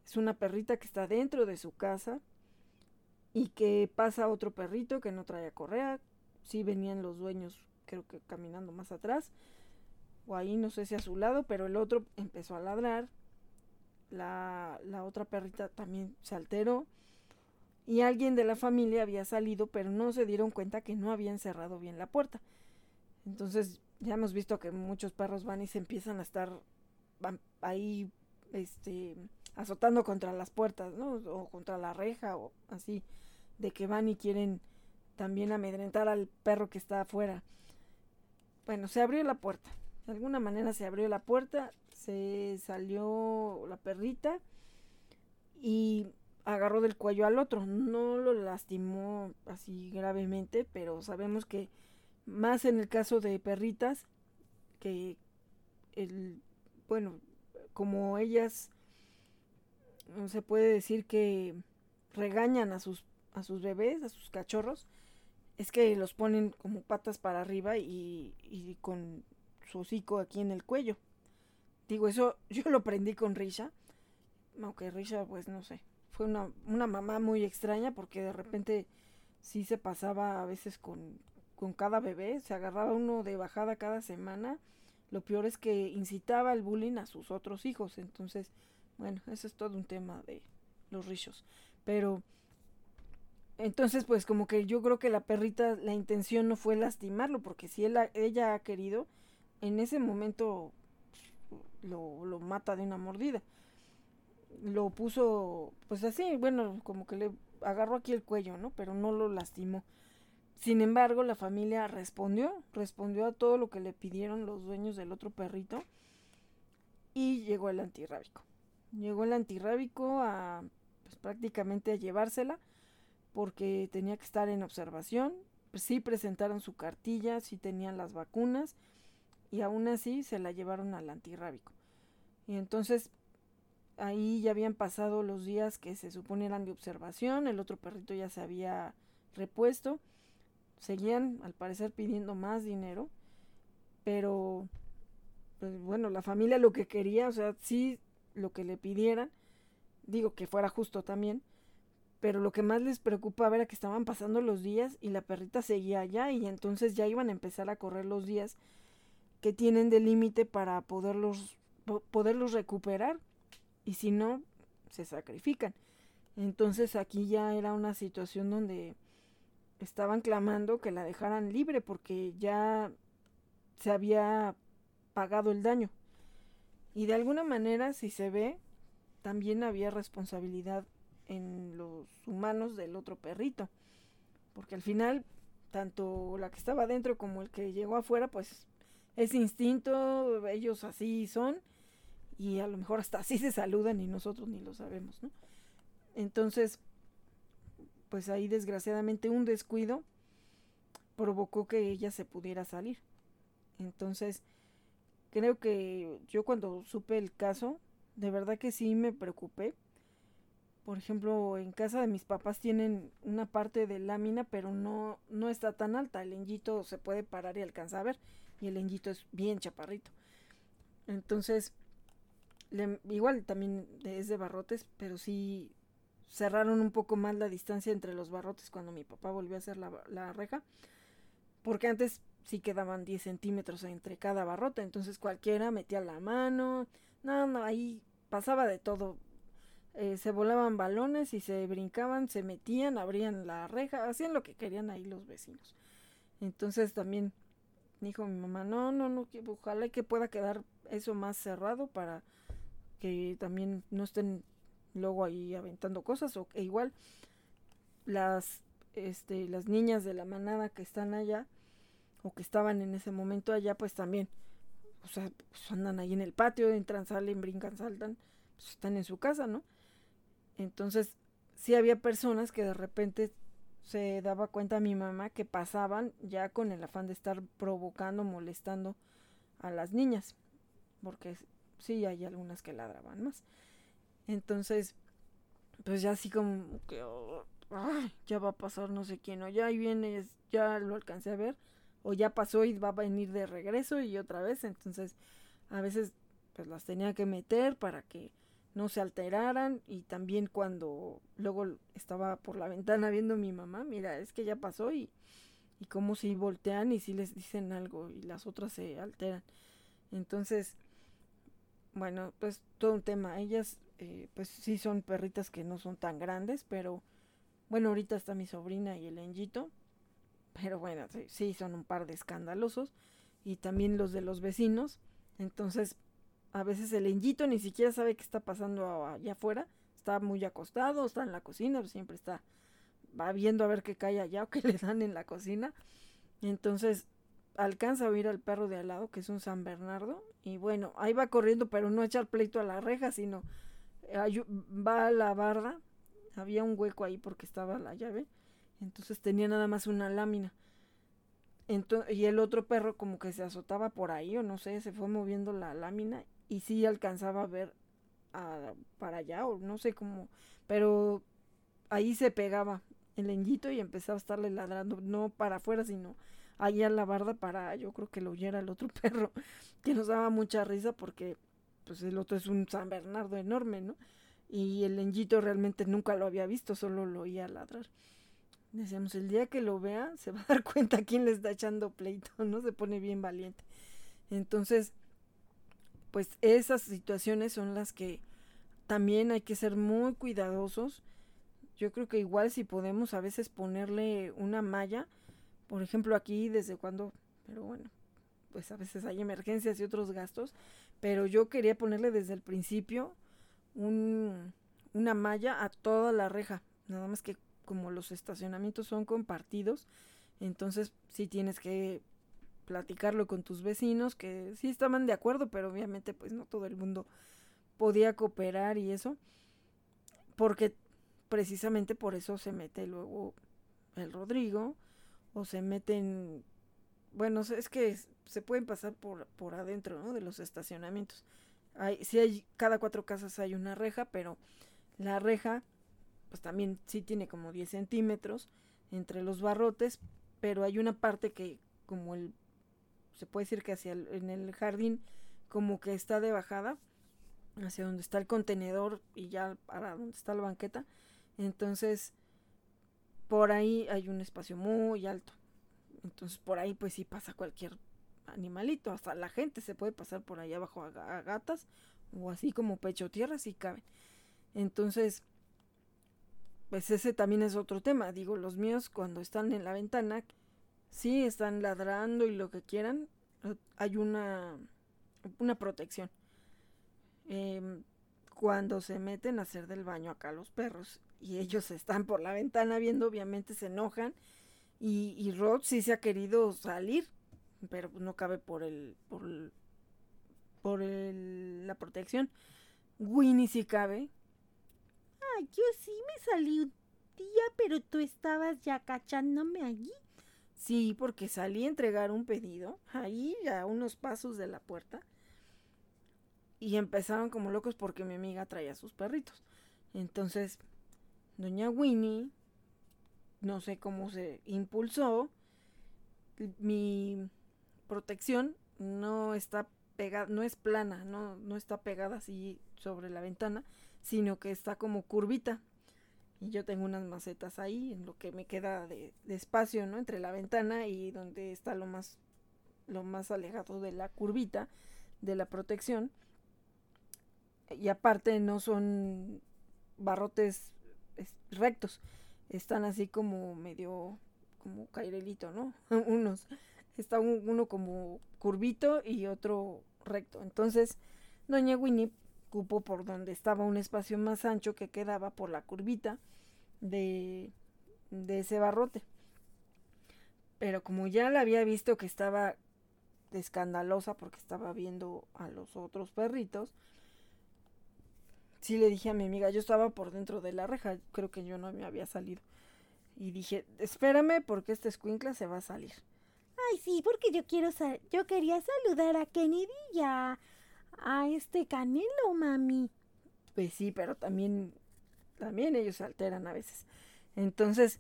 es una perrita que está dentro de su casa y que pasa otro perrito que no trae correa, sí venían los dueños creo que caminando más atrás, o ahí no sé si a su lado, pero el otro empezó a ladrar, la, la otra perrita también se alteró, y alguien de la familia había salido, pero no se dieron cuenta que no habían cerrado bien la puerta. Entonces ya hemos visto que muchos perros van y se empiezan a estar ahí este azotando contra las puertas, ¿no? O contra la reja o así, de que van y quieren también amedrentar al perro que está afuera. Bueno, se abrió la puerta. De alguna manera se abrió la puerta, se salió la perrita y agarró del cuello al otro. No lo lastimó así gravemente, pero sabemos que más en el caso de perritas, que el, bueno, como ellas, se puede decir que regañan a sus, a sus bebés, a sus cachorros, es que los ponen como patas para arriba y, y con su hocico aquí en el cuello. Digo, eso yo lo aprendí con Risha, aunque Risha, pues no sé, fue una, una mamá muy extraña porque de repente sí se pasaba a veces con, con cada bebé, se agarraba uno de bajada cada semana. Lo peor es que incitaba el bullying a sus otros hijos. Entonces, bueno, eso es todo un tema de los rizos. Pero, entonces, pues como que yo creo que la perrita, la intención no fue lastimarlo, porque si él, ella ha querido, en ese momento lo, lo mata de una mordida. Lo puso, pues así, bueno, como que le agarró aquí el cuello, ¿no? Pero no lo lastimó. Sin embargo, la familia respondió, respondió a todo lo que le pidieron los dueños del otro perrito y llegó el antirrábico. Llegó el antirrábico a pues, prácticamente a llevársela porque tenía que estar en observación. Sí presentaron su cartilla, sí tenían las vacunas y aún así se la llevaron al antirrábico. Y entonces ahí ya habían pasado los días que se supone eran de observación, el otro perrito ya se había repuesto seguían al parecer pidiendo más dinero, pero pues bueno, la familia lo que quería, o sea, sí lo que le pidieran, digo que fuera justo también, pero lo que más les preocupaba era que estaban pasando los días y la perrita seguía allá y entonces ya iban a empezar a correr los días que tienen de límite para poderlos, poderlos recuperar y si no, se sacrifican. Entonces aquí ya era una situación donde estaban clamando que la dejaran libre porque ya se había pagado el daño. Y de alguna manera, si se ve, también había responsabilidad en los humanos del otro perrito. Porque al final, tanto la que estaba adentro como el que llegó afuera, pues es instinto, ellos así son. Y a lo mejor hasta así se saludan y nosotros ni lo sabemos, ¿no? Entonces, pues ahí desgraciadamente un descuido provocó que ella se pudiera salir. Entonces, creo que yo cuando supe el caso, de verdad que sí me preocupé. Por ejemplo, en casa de mis papás tienen una parte de lámina, pero no, no está tan alta. El enjito se puede parar y alcanza a ver. Y el enjito es bien chaparrito. Entonces, igual también es de barrotes, pero sí cerraron un poco más la distancia entre los barrotes cuando mi papá volvió a hacer la, la reja. Porque antes sí quedaban 10 centímetros entre cada barrote, entonces cualquiera metía la mano, no, no, ahí pasaba de todo. Eh, se volaban balones y se brincaban, se metían, abrían la reja, hacían lo que querían ahí los vecinos. Entonces también dijo mi mamá, no, no, no, ojalá que pueda quedar eso más cerrado para que también no estén luego ahí aventando cosas o que igual las este las niñas de la manada que están allá o que estaban en ese momento allá, pues también, o sea, pues andan ahí en el patio, entran, salen, brincan, saltan, pues están en su casa, ¿no? Entonces, sí había personas que de repente se daba cuenta mi mamá que pasaban ya con el afán de estar provocando, molestando a las niñas, porque sí hay algunas que ladraban más. Entonces, pues ya así como que, ya va a pasar no sé quién, o ya ahí viene, ya lo alcancé a ver, o ya pasó y va a venir de regreso y otra vez, entonces a veces pues las tenía que meter para que no se alteraran y también cuando luego estaba por la ventana viendo a mi mamá, mira, es que ya pasó y, y cómo si voltean y si les dicen algo y las otras se alteran. Entonces, bueno, pues todo un tema. Ellas, eh, pues sí son perritas que no son tan grandes, pero bueno, ahorita está mi sobrina y el enjito, pero bueno, sí, son un par de escandalosos. Y también los de los vecinos. Entonces, a veces el enjito ni siquiera sabe qué está pasando allá afuera. Está muy acostado, está en la cocina, siempre está va viendo a ver qué cae allá o qué le dan en la cocina. Entonces alcanza a oír al perro de al lado, que es un San Bernardo, y bueno, ahí va corriendo, pero no a echar pleito a la reja, sino va a la barra, había un hueco ahí porque estaba la llave, entonces tenía nada más una lámina. y el otro perro como que se azotaba por ahí o no sé, se fue moviendo la lámina y sí alcanzaba a ver para allá o no sé cómo, pero ahí se pegaba el enjito y empezaba a estarle ladrando, no para afuera, sino ahí a la barda para, yo creo que lo oyera el otro perro, que nos daba mucha risa porque pues el otro es un San Bernardo enorme, ¿no? Y el enjito realmente nunca lo había visto, solo lo oía ladrar. Decíamos, el día que lo vea, se va a dar cuenta quién le está echando pleito, ¿no? Se pone bien valiente. Entonces, pues esas situaciones son las que también hay que ser muy cuidadosos. Yo creo que igual si podemos a veces ponerle una malla, por ejemplo aquí desde cuando, pero bueno, pues a veces hay emergencias y otros gastos, pero yo quería ponerle desde el principio un, una malla a toda la reja, nada más que como los estacionamientos son compartidos, entonces sí tienes que platicarlo con tus vecinos que sí estaban de acuerdo, pero obviamente pues no todo el mundo podía cooperar y eso, porque precisamente por eso se mete luego el Rodrigo o se meten, bueno, es que se pueden pasar por, por adentro, ¿no? De los estacionamientos. Hay, sí hay, cada cuatro casas hay una reja, pero la reja pues también sí tiene como 10 centímetros entre los barrotes, pero hay una parte que como el, se puede decir que hacia el, en el jardín como que está de bajada, hacia donde está el contenedor y ya para donde está la banqueta, entonces por ahí hay un espacio muy alto, entonces por ahí pues sí pasa cualquier animalito. Hasta la gente se puede pasar por allá abajo a, gatas o así como pecho tierra si caben. Entonces, pues ese también es otro tema. Digo, los míos cuando están en la ventana, sí están ladrando y lo que quieran, eh, hay una, una protección. Em, cuando se meten a hacer del baño acá los perros y ellos están por la ventana viendo, obviamente se enojan y, y Rod sí se ha querido salir, pero no cabe por el, por, por el, la protección. Winnie sí cabe, yo sí me salí un día, pero tú estabas ya cachándome allí. Sí, porque salí a entregar un pedido, ahí a unos pasos de la puerta. Y empezaron como locos porque mi amiga traía sus perritos. Entonces, doña Winnie, no sé cómo se impulsó, mi protección no está pegada, no es plana, no, no está pegada así sobre la ventana, sino que está como curvita. Y yo tengo unas macetas ahí, en lo que me queda de, espacio, ¿no? Entre la ventana y donde está lo más, lo más alejado de la curvita de la protección. Y aparte no son barrotes rectos, están así como medio, como cairelito, ¿no? Unos, está uno como curvito y otro recto. Entonces, doña Winnie cupo por donde estaba un espacio más ancho que quedaba por la curvita de, de ese barrote. Pero como ya la había visto que estaba escandalosa porque estaba viendo a los otros perritos, sí le dije a mi amiga, yo estaba por dentro de la reja, creo que yo no me había salido. Y dije, espérame porque este escuincla se va a salir. Ay, sí, porque yo quiero yo quería saludar a Kennedy y a, a este Canelo, mami. Pues sí, pero también, también ellos se alteran a veces. Entonces,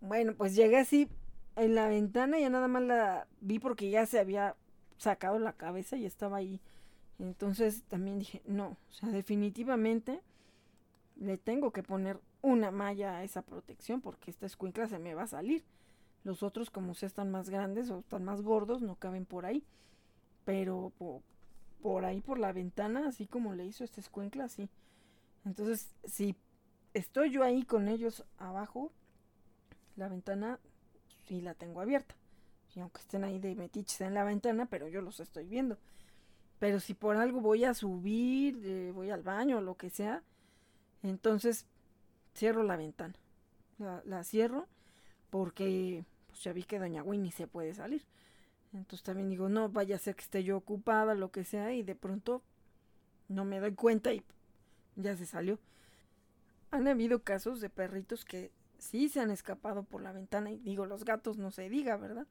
bueno, pues llegué así en la ventana, ya nada más la vi porque ya se había sacado la cabeza y estaba ahí. Entonces también dije, no, o sea, definitivamente le tengo que poner una malla a esa protección porque esta escuincla se me va a salir. Los otros, como se están más grandes o están más gordos, no caben por ahí. Pero por ahí por la ventana, así como le hizo este escuencla, así. Entonces, si estoy yo ahí con ellos abajo, la ventana sí la tengo abierta. Y aunque estén ahí de metiches en la ventana, pero yo los estoy viendo. Pero si por algo voy a subir, eh, voy al baño lo que sea, entonces cierro la ventana. La, la cierro porque pues ya vi que doña Winnie se puede salir. Entonces también digo, no vaya a ser que esté yo ocupada, lo que sea, y de pronto no me doy cuenta y ya se salió. Han habido casos de perritos que sí se han escapado por la ventana y digo, los gatos no se diga, ¿verdad?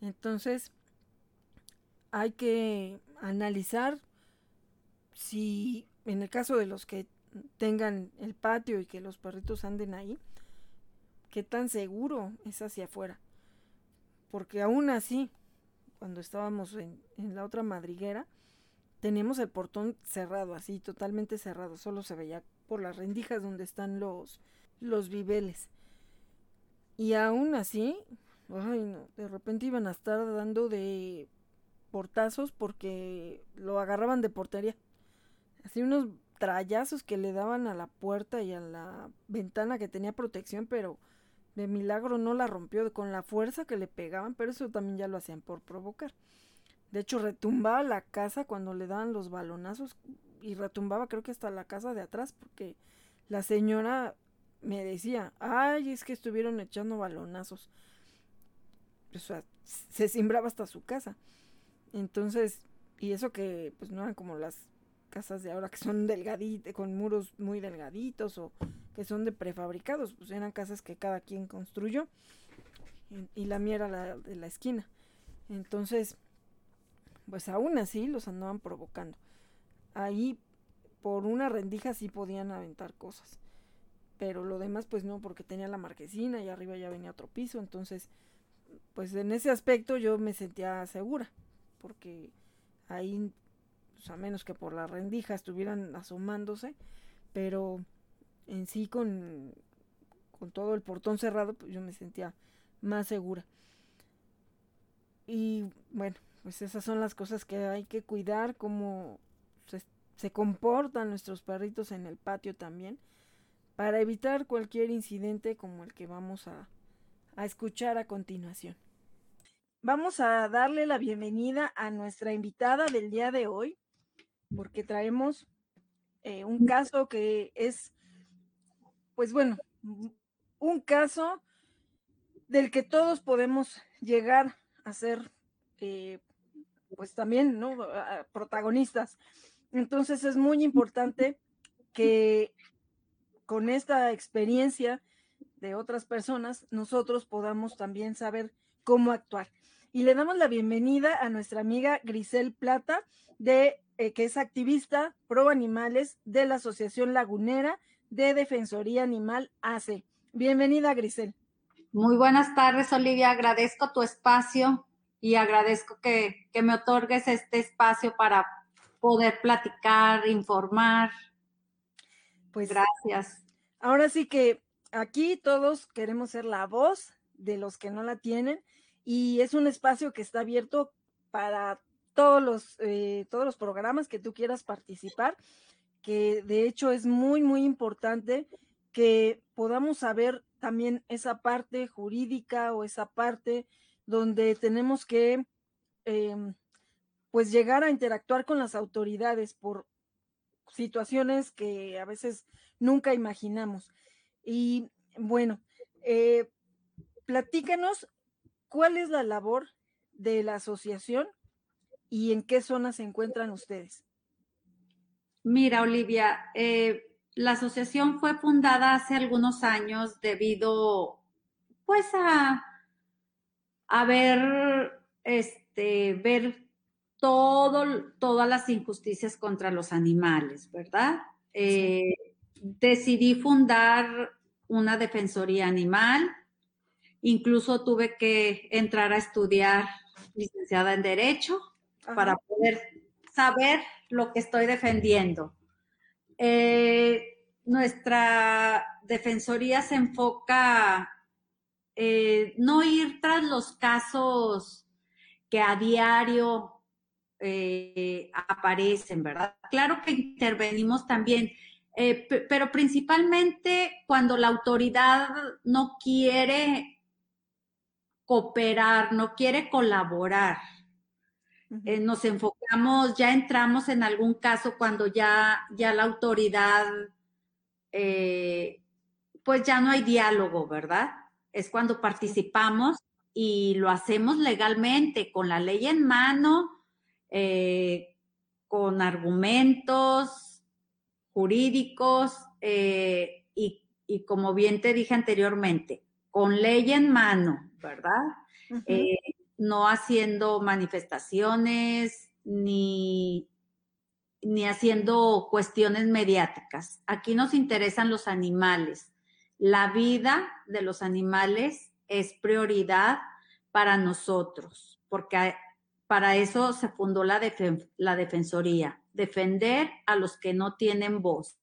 Entonces hay que analizar si en el caso de los que tengan el patio y que los perritos anden ahí, qué tan seguro es hacia afuera. Porque aún así, cuando estábamos en, la otra madriguera, tenemos el portón cerrado, así totalmente cerrado, solo se veía por las rendijas donde están los, los viveles. Y aún así, ay no, de repente iban a estar dando de portazos porque lo agarraban de portería. Así unos trayazos que le daban a la puerta y a la ventana que tenía protección, pero de milagro no la rompió con la fuerza que le pegaban, pero eso también ya lo hacían por provocar. De hecho, retumbaba la casa cuando le daban los balonazos y retumbaba creo que hasta la casa de atrás porque la señora me decía, ay, es que estuvieron echando balonazos. O sea, se simbraba hasta su casa. Entonces, y eso que pues no eran como las casas de ahora que son delgaditas, con muros muy delgaditos o que son de prefabricados, pues eran casas que cada quien construyó y, la mía era la de la esquina. Entonces, pues aún así los andaban provocando. Ahí por una rendija sí podían aventar cosas, pero lo demás pues no, porque tenía la marquesina y arriba ya venía otro piso, entonces pues en ese aspecto yo me sentía segura, porque ahí pues, a menos que por la rendija estuvieran asomándose, pero en sí con, con todo el portón cerrado, pues yo me sentía más segura. Y bueno, pues esas son las cosas que hay que cuidar, cómo se, se comportan nuestros perritos en el patio también, para evitar cualquier incidente como el que vamos a, a escuchar a continuación. Vamos a darle la bienvenida a nuestra invitada del día de hoy, porque traemos eh, un caso que es, pues bueno, un caso del que todos podemos llegar a ser, eh, pues también, ¿no? Protagonistas. Entonces es muy importante que con esta experiencia de otras personas, nosotros podamos también saber cómo actuar. Y le damos la bienvenida a nuestra amiga Grisel Plata, de, eh, que es activista pro animales de la Asociación Lagunera de Defensoría Animal ACE. Bienvenida, Grisel. Muy buenas tardes, Olivia. Agradezco tu espacio y agradezco que, que me otorgues este espacio para poder platicar, informar. Pues gracias. Ahora sí que aquí todos queremos ser la voz de los que no la tienen y es un espacio que está abierto para todos los, eh, todos los programas que tú quieras participar, que de hecho es muy, muy importante que podamos saber también esa parte jurídica o esa parte donde tenemos que em, pues llegar a interactuar con las autoridades por situaciones que a veces nunca imaginamos. Y bueno, eh, platícanos cuál es la labor de la asociación y en qué zona se encuentran ustedes. Mira, Olivia, eh, la asociación fue fundada hace algunos años debido, pues, a, a ver, este, ver todo, todas las injusticias contra los animales, ¿verdad? Eh, decidí fundar una defensoría animal. Incluso tuve que entrar a estudiar licenciada en Derecho para poder saber lo que estoy defendiendo. Eh, nuestra defensoría se enfoca eh, no ir tras los casos que a diario eh, aparecen, ¿verdad? Claro que intervenimos también, eh, pero principalmente cuando la autoridad no quiere cooperar, no quiere colaborar. Eh, nos enfocamos, ya entramos en algún caso cuando ya, ya la autoridad, eh, pues ya no hay diálogo, ¿verdad? Es cuando participamos y lo hacemos legalmente, con la ley en mano, eh, con argumentos jurídicos y, y, como bien te dije anteriormente, con ley en mano, ¿verdad? no haciendo manifestaciones ni, ni haciendo cuestiones mediáticas. Aquí nos interesan los animales. La vida de los animales es prioridad para nosotros, porque para eso se fundó la, la Defensoría, defender a los que no tienen voz.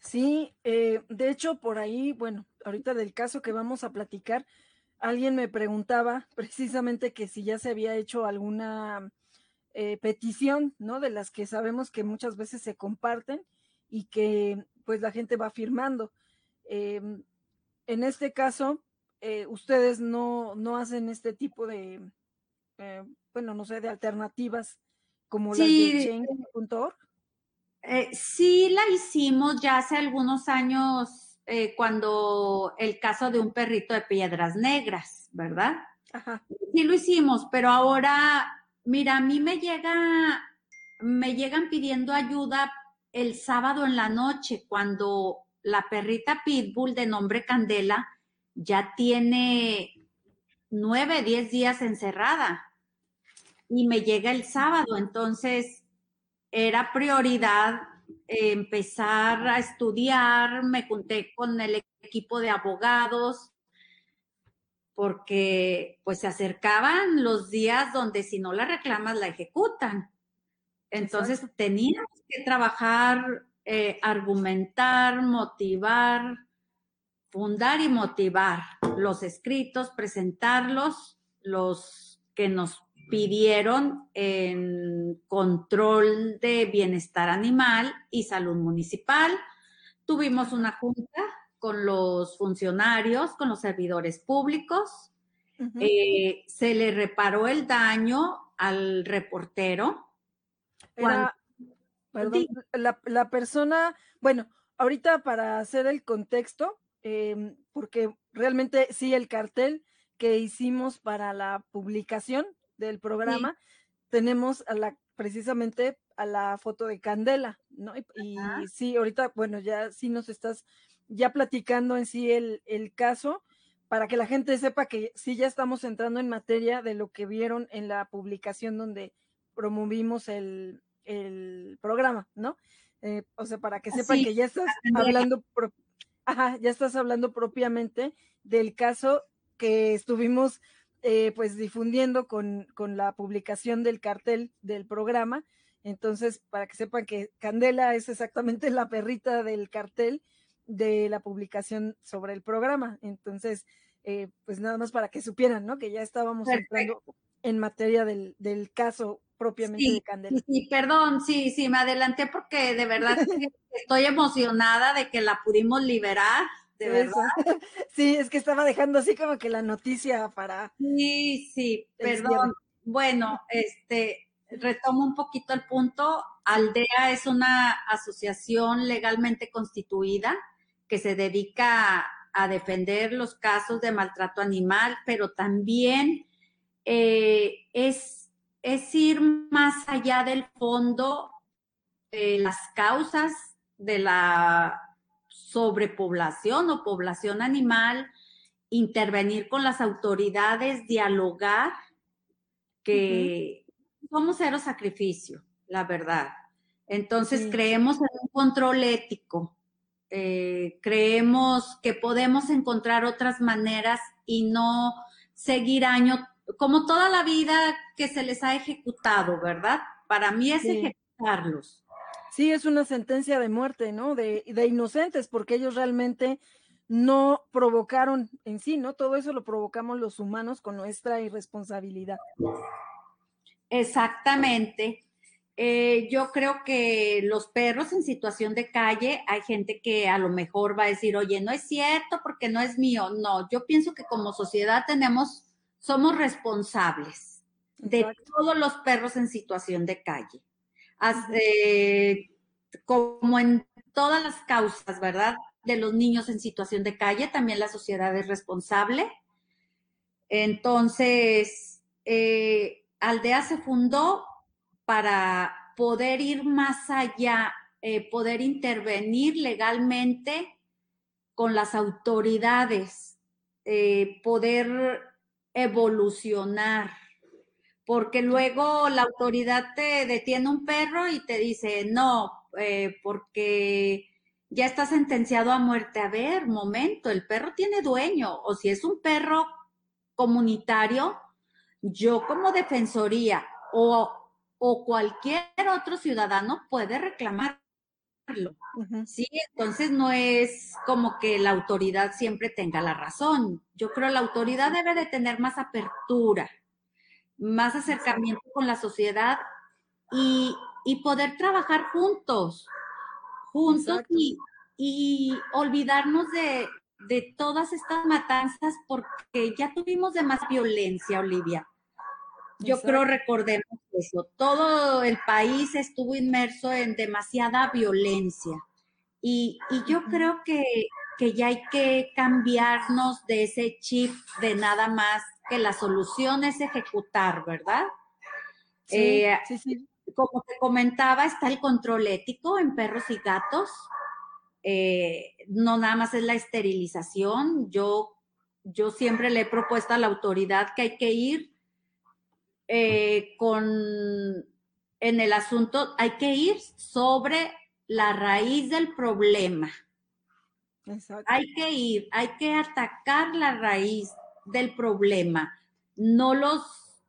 Sí, eh, de hecho, por ahí, bueno, ahorita del caso que vamos a platicar, alguien me preguntaba precisamente que si ya se había hecho alguna eh, petición, ¿no? De las que sabemos que muchas veces se comparten y que pues la gente va firmando. Em, en este caso, eh, ustedes no, no hacen este tipo de, eh, bueno, no sé, de alternativas como sí, las de Change.org. sí, la hicimos ya hace algunos años eh, cuando el caso de un perrito de piedras negras, ¿verdad? Ajá. Sí lo hicimos, pero ahora, mira, a mí me llega, me llegan pidiendo ayuda el sábado en la noche cuando la perrita Pitbull de nombre Candela ya tiene nueve, diez días encerrada y me llega el sábado, entonces era prioridad empezar a estudiar, me junté con el equipo de abogados, porque pues se acercaban los días donde si no la reclamas la ejecutan. Entonces teníamos que trabajar, eh, argumentar, motivar, fundar y motivar los escritos, presentarlos, los que nos pidieron en control de bienestar animal y salud municipal. Tuvimos una junta con los funcionarios, con los servidores públicos. Eh, se le reparó el daño al reportero. perdón, la, persona, bueno, ahorita para hacer el contexto, em, porque realmente sí, el cartel que hicimos para la publicación del programa, tenemos a la, precisamente a la foto de Candela, ¿no? Y, sí, ahorita, bueno, ya sí nos estás ya platicando en sí el, el caso para que la gente sepa que sí ya estamos entrando en materia de lo que vieron en la publicación donde promovimos el, programa, ¿no? Eh, o sea, para que sepan que ya estás hablando, ya estás hablando propiamente del caso que estuvimos eh, pues difundiendo con, con la publicación del cartel del programa. Entonces, para que sepan que Candela es exactamente la perrita del cartel de la publicación sobre el programa. Entonces, eh, pues nada más para que supieran, ¿no? Que ya estábamos entrando en materia del, caso propiamente de Candela. Sí, perdón, sí, sí, me adelanté porque de verdad estoy emocionada de que la pudimos liberar, de verdad. Sí, es que estaba dejando así como que la noticia para... Sí, sí, perdón. Bueno, este, retomo un poquito el punto. Aldea es una asociación legalmente constituida que se dedica a defender los casos de maltrato animal, pero también eh, es, es ir más allá del fondo las causas de la sobrepoblación o población animal, intervenir con las autoridades, dialogar, que somos cero sacrificio, la verdad. Entonces creemos en un control ético, eh, creemos que podemos encontrar otras maneras y no seguir año, como toda la vida que se les ha ejecutado, ¿verdad? Para mí es ejecutarlos. Sí, es una sentencia de muerte, ¿no? De, de inocentes, porque ellos realmente no provocaron en sí, ¿no? Todo eso lo provocamos los humanos con nuestra irresponsabilidad. Exactamente. Eh, yo creo que los perros en situación de calle, hay gente que a lo mejor va a decir, oye, no es cierto porque no es mío. No, yo pienso que como sociedad tenemos, somos responsables de todos los perros en situación de calle. Eh, como en todas las causas, ¿verdad? De los niños en situación de calle, también la sociedad es responsable. Entonces, eh, Aldea se fundó para poder ir más allá, eh, poder intervenir legalmente con las autoridades, poder evolucionar, porque luego la autoridad te detiene un perro y te dice, no, eh, porque ya está sentenciado a muerte. A ver, momento, el perro tiene dueño, o si es un perro comunitario, yo como defensoría o o cualquier otro ciudadano puede reclamarlo. Sí, entonces no es como que la autoridad siempre tenga la razón. Yo creo que la autoridad debe de tener más apertura, más acercamiento con la sociedad y, poder trabajar juntos, juntos y, y, olvidarnos de, de todas estas matanzas porque ya tuvimos de más violencia, Olivia. Yo creo recordemos eso. Todo el país estuvo inmerso en demasiada violencia. Y, yo creo que, ya hay que cambiarnos de ese chip de nada más que la solución es ejecutar, ¿verdad? Sí, eh, sí, sí. Como te comentaba, está el control ético en perros y gatos. Eh, no nada más es la esterilización. Yo, yo siempre le he propuesto a la autoridad que hay que ir eh, con, en el asunto, hay que ir sobre la raíz del problema. Hay que ir, hay que atacar la raíz del problema, no los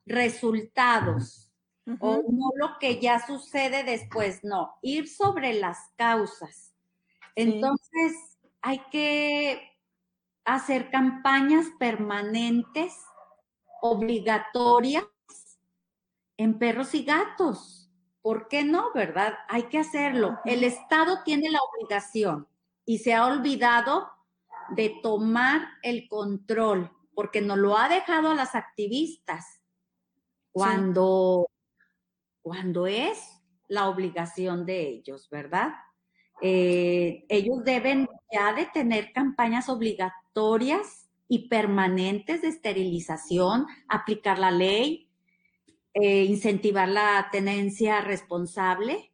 resultados o no lo que ya sucede después, no, ir sobre las causas. Entonces, hay que hacer campañas permanentes, obligatorias, en perros y gatos. ¿Por qué no, verdad? Hay que hacerlo. El Estado tiene la obligación y se ha olvidado de tomar el control, porque nos lo ha dejado a las activistas cuando, cuando es la obligación de ellos, ¿verdad? Eh, ellos deben ya de tener campañas obligatorias y permanentes de esterilización, aplicar la ley, eh, incentivar la tenencia responsable,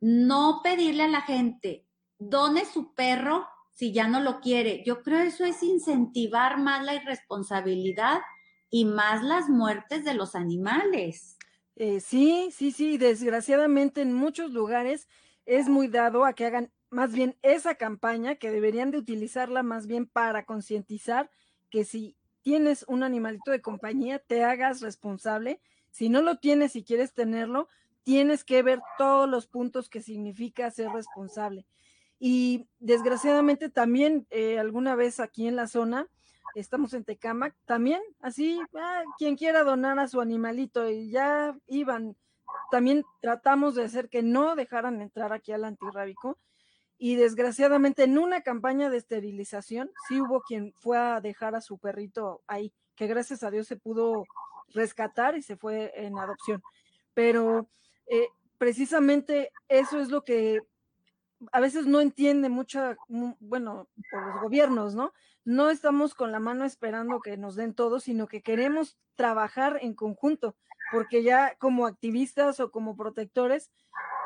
no pedirle a la gente, done su perro si ya no lo quiere. Yo creo eso es incentivar más la irresponsabilidad y más las muertes de los animales. Eh, sí, sí, sí, desgraciadamente en muchos lugares es muy dado a que hagan más bien esa campaña, que deberían de utilizarla más bien para concientizar que si tienes un animalito de compañía, te hagas responsable. Si no lo tienes y quieres tenerlo, tienes que ver todos los puntos que significa ser responsable. Y desgraciadamente también eh, alguna vez aquí en la zona, estamos en Tecamac, también así, ah, quien quiera donar a su animalito y ya iban, también tratamos de hacer que no dejaran entrar aquí al antirrábico y desgraciadamente en una campaña de esterilización sí hubo quien fue a dejar a su perrito ahí, que gracias a Dios se pudo rescatar y se fue en adopción. Pero eh, precisamente eso es lo que a veces no entiende mucho, bueno, por los gobiernos, ¿no? No estamos con la mano esperando que nos den todo, sino que queremos trabajar en conjunto, porque ya como activistas o como protectores,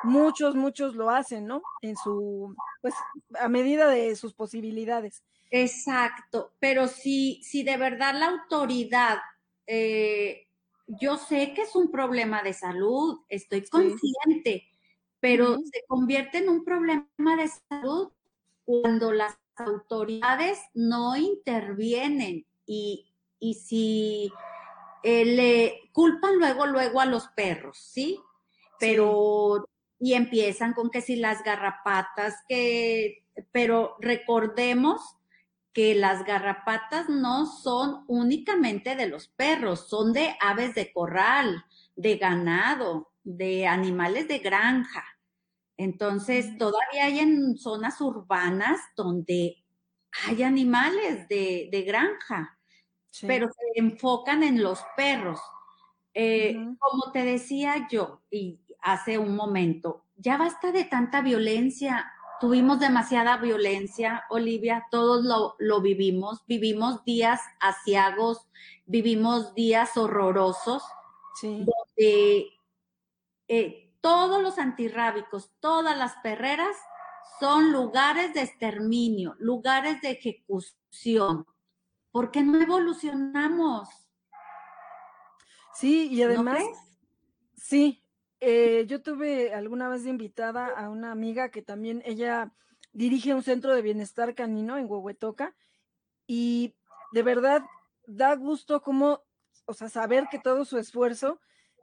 muchos, muchos lo hacen, ¿no? En su, pues, a medida de sus posibilidades. Exacto, pero si, si de verdad la autoridad, eh, yo sé que es un problema de salud, estoy consciente, pero se convierte en un problema de salud cuando las autoridades no intervienen y, si eh, le culpan luego, luego a los perros, ¿sí? Pero, y empiezan con que si las garrapatas, que, pero recordemos que las garrapatas no son únicamente de los perros, son de aves de corral, de ganado, de animales de granja. Entonces, todavía hay en zonas urbanas donde hay animales de, granja, pero se enfocan en los perros. Eh, como te decía yo y hace un momento, ya basta de tanta violencia. Tuvimos demasiada violencia, Olivia, todos lo, lo vivimos. Vivimos días asiagos, vivimos días horrorosos, donde eh, todos los antirrábicos, todas las perreras son lugares de exterminio, lugares de ejecución. ¿Por qué no evolucionamos? Sí, y además, sí, eh, yo tuve alguna vez de invitada a una amiga que también ella dirige un centro de bienestar canino en Huehuetoca y de verdad da gusto como, o sea, saber que todo su esfuerzo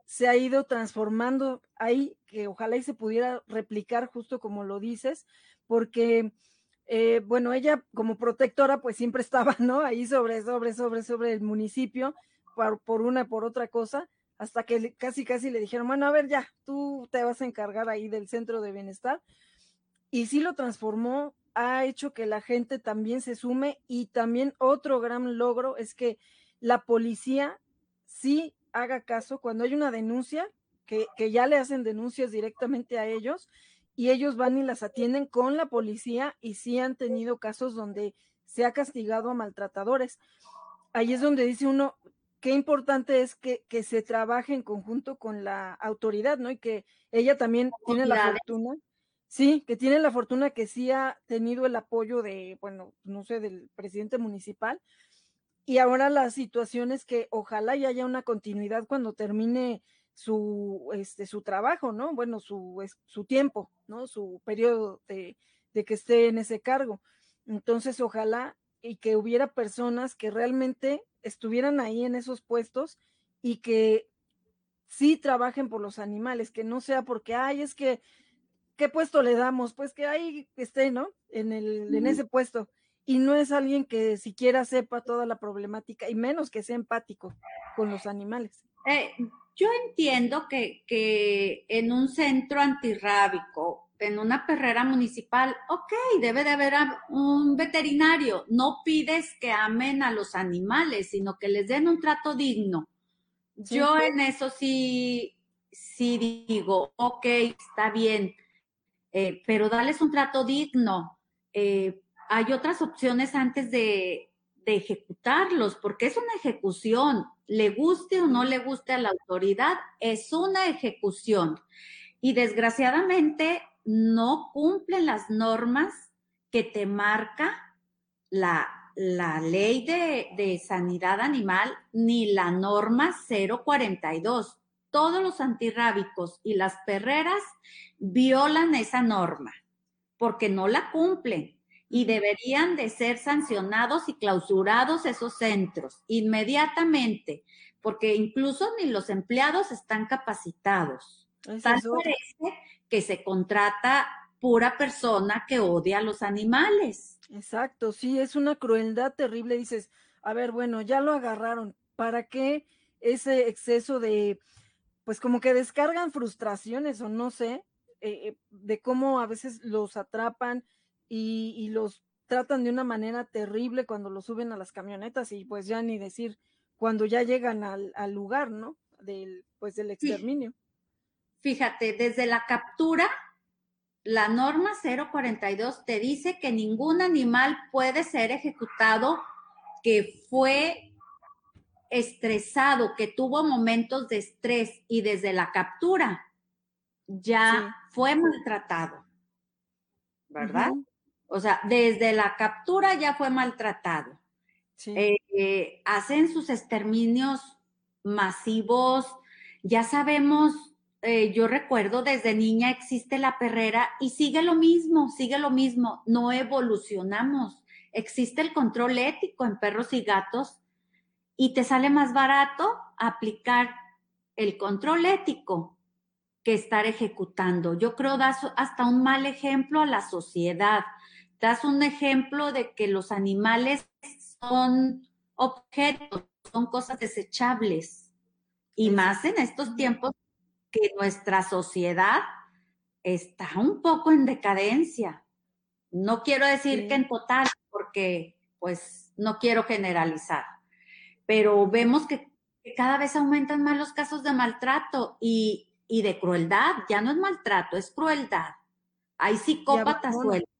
se ha ido transformando ahí, que ojalá y se pudiera replicar justo como lo dices, porque, eh, bueno, ella como protectora pues siempre estaba, ¿no? Ahí sobre, sobre, sobre, sobre el municipio, por, por una, por otra cosa, hasta que casi, casi le dijeron, bueno, a ver, ya, tú te vas a encargar ahí del centro de bienestar. Y sí lo transformó, ha hecho que la gente también se sume y también otro gran logro es que la policía sí haga caso cuando hay una denuncia, que, ya le hacen denuncias directamente a ellos y ellos van y las atienden con la policía y sí han tenido casos donde se ha castigado a maltratadores. Ahí es donde dice uno, qué importante es que, se trabaje en conjunto con la autoridad, ¿no? Y que ella también tiene la fortuna, sí, que tiene la fortuna que sí ha tenido el apoyo de, bueno, no sé, del presidente municipal, y ahora la situación es que ojalá y haya una continuidad cuando termine su, este, su trabajo, ¿no? Bueno, su, su tiempo, ¿no? Su periodo de, de que esté en ese cargo. Entonces, ojalá y que hubiera personas que realmente estuvieran ahí en esos puestos y que sí trabajen por los animales, que no sea porque, ay, es que, ¿qué puesto le damos? Pues que ahí esté, ¿no? En, el, en ese puesto y no es alguien que siquiera sepa toda la problemática y menos que sea empático con los animales. Eh, yo entiendo que, que en un centro antirrábico, en una perrera municipal, ok, debe de haber un veterinario. No pides que amen a los animales, sino que les den un trato digno. Yo en eso sí, sí digo, ok, está bien, eh, pero dales un trato digno. Eh, hay otras opciones antes de, ejecutarlos, porque es una ejecución, le guste o no le guste a la autoridad, es una ejecución. Y desgraciadamente no cumplen las normas que te marca la, ley de, de, sanidad animal ni la norma 042. Todos los antirrábicos y las perreras violan esa norma porque no la cumplen y deberían de ser sancionados y clausurados esos centros inmediatamente, porque incluso ni los empleados están capacitados. Tal parece que se contrata pura persona que odia a los animales. Exacto, sí, es una crueldad terrible. Dices, a ver, bueno, ya lo agarraron, ¿para qué ese exceso de, pues como que descargan frustraciones o no sé, eh, de cómo a veces los atrapan y, y, los tratan de una manera terrible cuando los suben a las camionetas y pues ya ni decir cuando ya llegan al, al lugar, ¿no? Del, pues del exterminio. Fíjate, desde la captura, la norma 042 te dice que ningún animal puede ser ejecutado que fue estresado, que tuvo momentos de estrés y desde la captura ya sí. fue maltratado, ¿verdad? Uh -huh. O sea, desde la captura ya fue maltratado. Sí. Eh, eh, hacen sus exterminios masivos, ya sabemos, eh, yo recuerdo desde niña existe la perrera y sigue lo mismo, sigue lo mismo, no evolucionamos. Existe el control ético en perros y gatos y te sale más barato aplicar el control ético que estar ejecutando. Yo creo das hasta un mal ejemplo a la sociedad. Das un ejemplo de que los animales son objetos, son cosas desechables. Y más en estos tiempos que nuestra sociedad está un poco en decadencia. No quiero decir sí. que en total, porque pues no quiero generalizar, pero vemos que, que cada vez aumentan más los casos de maltrato y, y, de crueldad. Ya no es maltrato, es crueldad. Hay psicópatas sueltos.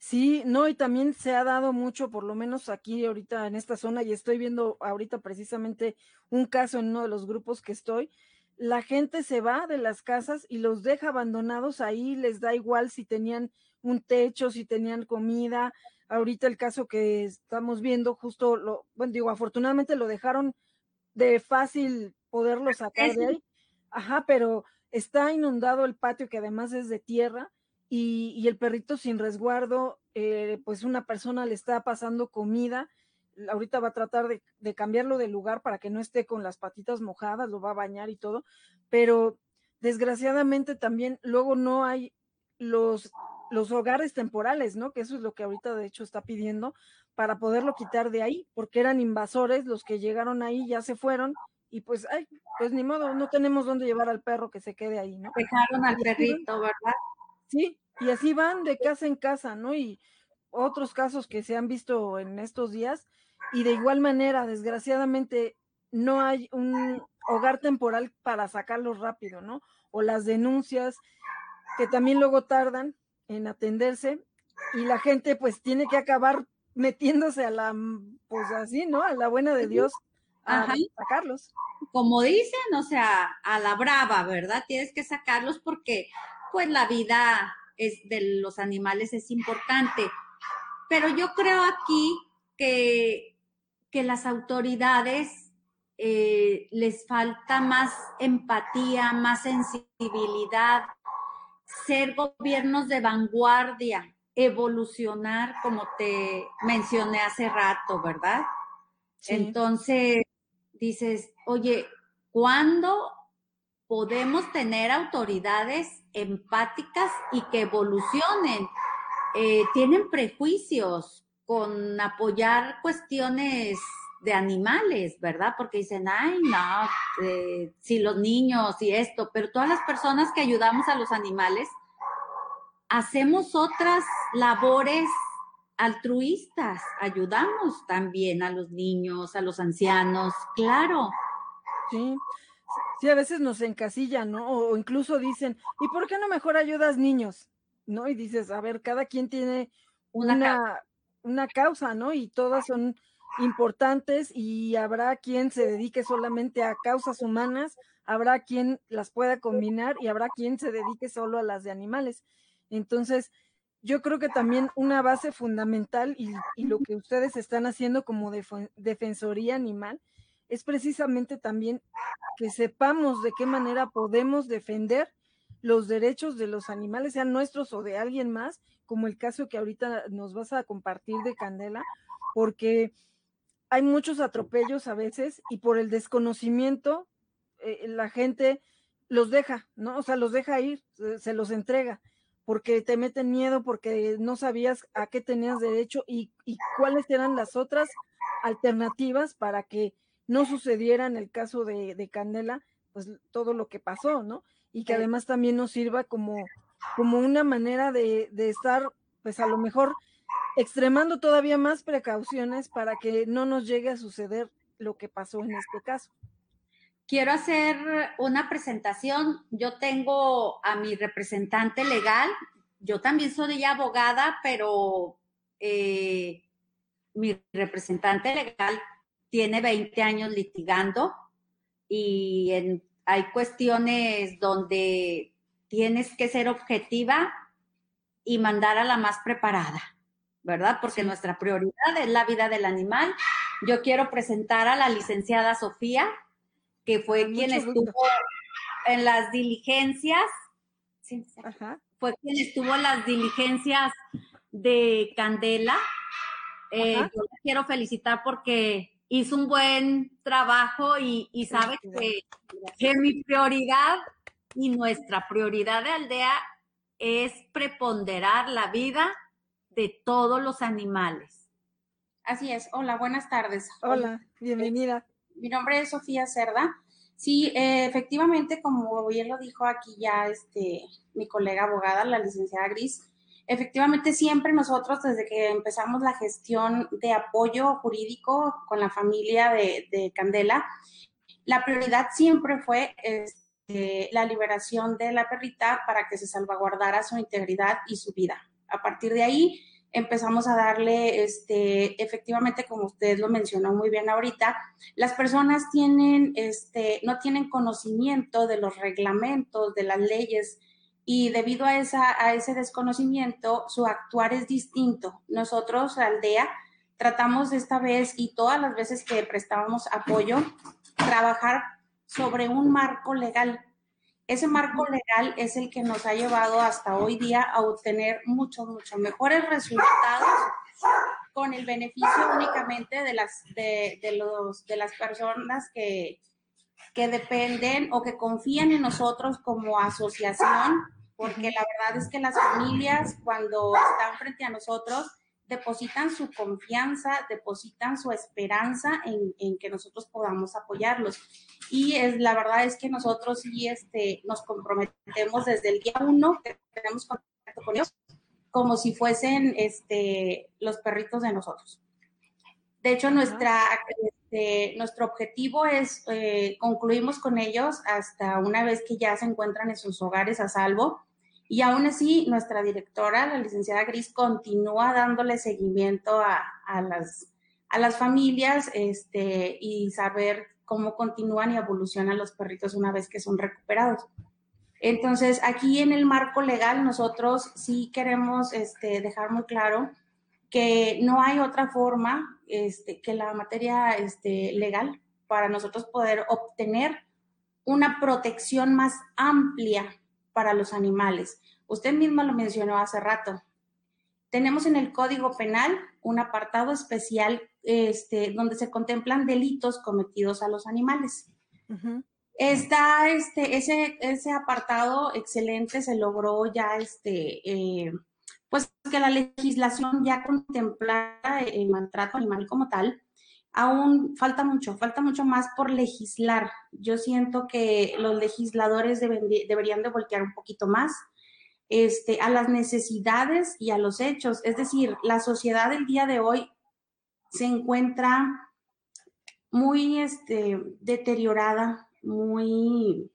Sí, no, y también se ha dado mucho, por lo menos aquí ahorita en esta zona, y estoy viendo ahorita precisamente un caso en uno de los grupos que estoy, la gente se va de las casas y los deja abandonados ahí, les da igual si tenían un techo, si tenían comida. Ahorita el caso que estamos viendo, justo lo, bueno, digo, afortunadamente lo dejaron de fácil poderlo sacar de ahí. Ajá, pero está inundado el patio que además es de tierra y, y el perrito sin resguardo, eh, pues una persona le está pasando comida ahorita va a tratar de, de, cambiarlo de lugar para que no esté con las patitas mojadas, lo va a bañar y todo, pero desgraciadamente también luego no hay los, los hogares temporales, ¿no? Que eso es lo que ahorita de hecho está pidiendo para poderlo quitar de ahí, porque eran invasores los que llegaron ahí, ya se fueron y pues, ay, pues ni modo, no tenemos dónde llevar al perro que se quede ahí, ¿no? Dejaron al perrito, ¿verdad? Sí, y así van de casa en casa, ¿no? Y otros casos que se han visto en estos días, y de igual manera, desgraciadamente, no hay un hogar temporal para sacarlos rápido, ¿no? O las denuncias que también luego tardan en atenderse y la gente pues tiene que acabar metiéndose a la, pues así, ¿no? A la buena de Dios a Ajá. sacarlos. Como dicen, o sea, a la brava, ¿verdad? Tienes que sacarlos porque pues la vida es de los animales es importante. Pero yo creo aquí que, que las autoridades eh, les falta más empatía, más sensibilidad, ser gobiernos de vanguardia, evolucionar, como te mencioné hace rato, ¿verdad? Sí. Entonces, dices, oye, ¿cuándo podemos tener autoridades empáticas y que evolucionen? Eh, tienen prejuicios, con apoyar cuestiones de animales, ¿verdad? Porque dicen, ay, no, eh, si los niños y esto, pero todas las personas que ayudamos a los animales, hacemos otras labores altruistas, ayudamos también a los niños, a los ancianos, claro. Sí, sí, a veces nos encasillan, ¿no? O incluso dicen, ¿y por qué no mejor ayudas niños? ¿No? Y dices, a ver, cada quien tiene una, una, una causa, ¿no? Y todas son importantes y habrá quien se dedique solamente a causas humanas, habrá quien las pueda combinar y habrá quien se dedique solo a las de animales. Entonces, yo creo que también una base fundamental y, lo que ustedes están haciendo como defensoría animal es precisamente también que sepamos de qué manera podemos defender los derechos de los animales, sean nuestros o de alguien más, como el caso que ahorita nos vas a compartir de Candela, porque hay muchos atropellos a veces y por el desconocimiento eh, la gente los deja, ¿no? O sea, los deja ir, se los entrega porque te meten miedo, porque no sabías a qué tenías derecho y, cuáles eran las otras alternativas para que no sucediera en el caso de, Candela, pues todo lo que pasó, ¿no? Y que además también nos sirva como, como una manera de, de estar, pues a lo mejor extremando todavía más precauciones para que no nos llegue a suceder lo que pasó en este caso quiero hacer una presentación. Yo tengo a mi representante legal. Yo también soy abogada, pero eh, mi representante legal tiene 20 años litigando y hay cuestiones donde tienes que ser objetiva y mandar a la más preparada, ¿verdad? Porque nuestra prioridad es la vida del animal. Yo quiero presentar a la licenciada Sofía que fue quien estuvo en las diligencias, fue quien estuvo en las diligencias de Candela. Eh, yo la quiero felicitar porque hizo un buen trabajo y, sabe que, que mi prioridad y nuestra prioridad de aldea es preponderar la vida de todos los animales. Así es. Hola, buenas tardes. Hola, bienvenida. Mi nombre es Sofía Cerda. Sí, eh, efectivamente, como bien lo dijo aquí ya este, mi colega abogada, la licenciada Gris, efectivamente siempre nosotros desde que empezamos la gestión de apoyo jurídico con la familia de, Candela, la prioridad siempre fue este, la liberación de la perrita para que se salvaguardara su integridad y su vida. A partir de ahí, empezamos a darle, este, efectivamente, como usted lo mencionó muy bien ahorita, las personas tienen, este, no tienen conocimiento de los reglamentos, de las leyes, y debido a, esa, a ese desconocimiento, su actuar es distinto. Nosotros, la aldea, tratamos esta vez y todas las veces que prestábamos apoyo, trabajar sobre un marco legal ese marco legal es el que nos ha llevado hasta hoy día a obtener muchos, mucho mejores resultados con el beneficio únicamente de las, de, los, de las personas que, que dependen o que confían en nosotros como asociación, porque la verdad es que las familias cuando están frente a nosotros depositan su confianza, depositan su esperanza en, que nosotros podamos apoyarlos. Y es, la verdad es que nosotros sí este, nos comprometemos desde el día uno que tenemos contacto con ellos, como si fuesen este, los perritos de nosotros. De hecho, nuestra, este, nuestro objetivo es, eh, concluimos con ellos hasta una vez que ya se encuentran en sus hogares a salvo y aún así, nuestra directora, la licenciada Gris, continúa dándole seguimiento a, las, a las familias este, y saber cómo continúan y evolucionan los perritos una vez que son recuperados. Entonces, aquí en el marco legal, nosotros sí queremos este, dejar muy claro que no hay otra forma este, que la materia este, legal para nosotros poder obtener una protección más amplia para los animales. Usted misma lo mencionó hace rato. Tenemos en el Código Penal un apartado especial este, donde se contemplan delitos cometidos a los animales. Está este, ese, ese apartado excelente, se logró ya este, eh, pues que la legislación ya contemplara el maltrato animal como tal. Aún falta mucho, falta mucho más por legislar. Yo siento que los legisladores deberían de voltear un poquito más este, a las necesidades y a los hechos. Es decir, la sociedad del día de hoy se encuentra muy este, deteriorada, muy...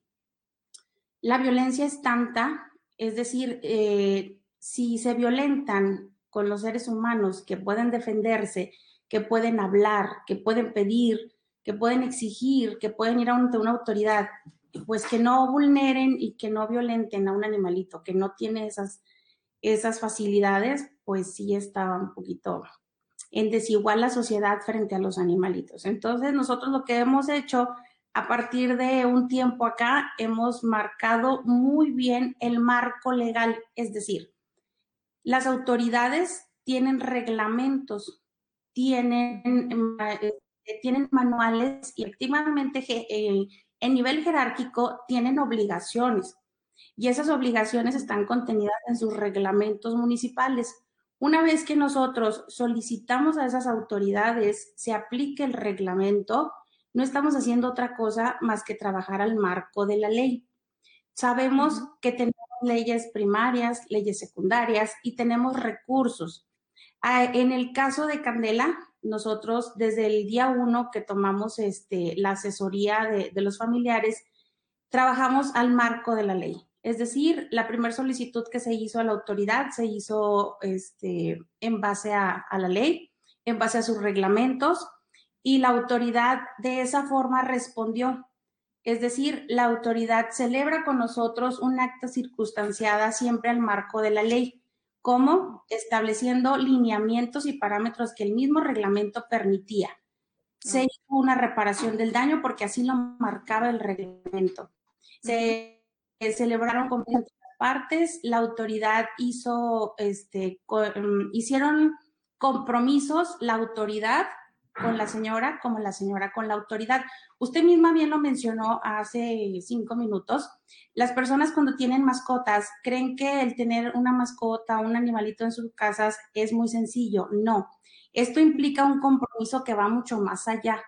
La violencia es tanta, es decir, eh, si se violentan con los seres humanos que pueden defenderse, que pueden hablar, que pueden pedir, que pueden exigir, que pueden ir ante una autoridad, pues que no vulneren y que no violenten a un animalito que no tiene esas, esas facilidades, pues sí está un poquito en desigual la sociedad frente a los animalitos. Entonces, nosotros lo que hemos hecho a partir de un tiempo acá, hemos marcado muy bien el marco legal, es decir, las autoridades tienen reglamentos, tienen, eh, tienen manuales y efectivamente eh, en nivel jerárquico tienen obligaciones y esas obligaciones están contenidas en sus reglamentos municipales. Una vez que nosotros solicitamos a esas autoridades se aplique el reglamento, no estamos haciendo otra cosa más que trabajar al marco de la ley. Sabemos que tenemos leyes primarias, leyes secundarias y tenemos recursos. Ah, en el caso de Candela, nosotros desde el día uno que tomamos este, la asesoría de, los familiares, trabajamos al marco de la ley. Es decir, la primera solicitud que se hizo a la autoridad se hizo este, en base a, la ley, en base a sus reglamentos, y la autoridad de esa forma respondió. Es decir, la autoridad celebra con nosotros un acto circunstanciada siempre al marco de la ley, como estableciendo lineamientos y parámetros que el mismo reglamento permitía. Se hizo una reparación del daño porque así lo marcaba el reglamento. Se celebraron con partes, la autoridad hizo, este, mm, hicieron compromisos, la autoridad con la señora como la señora con la autoridad. Usted misma bien lo mencionó hace cinco minutos. Las personas cuando tienen mascotas creen que el tener una mascota, un animalito en sus casas es muy sencillo. No, esto implica un compromiso que va mucho más allá.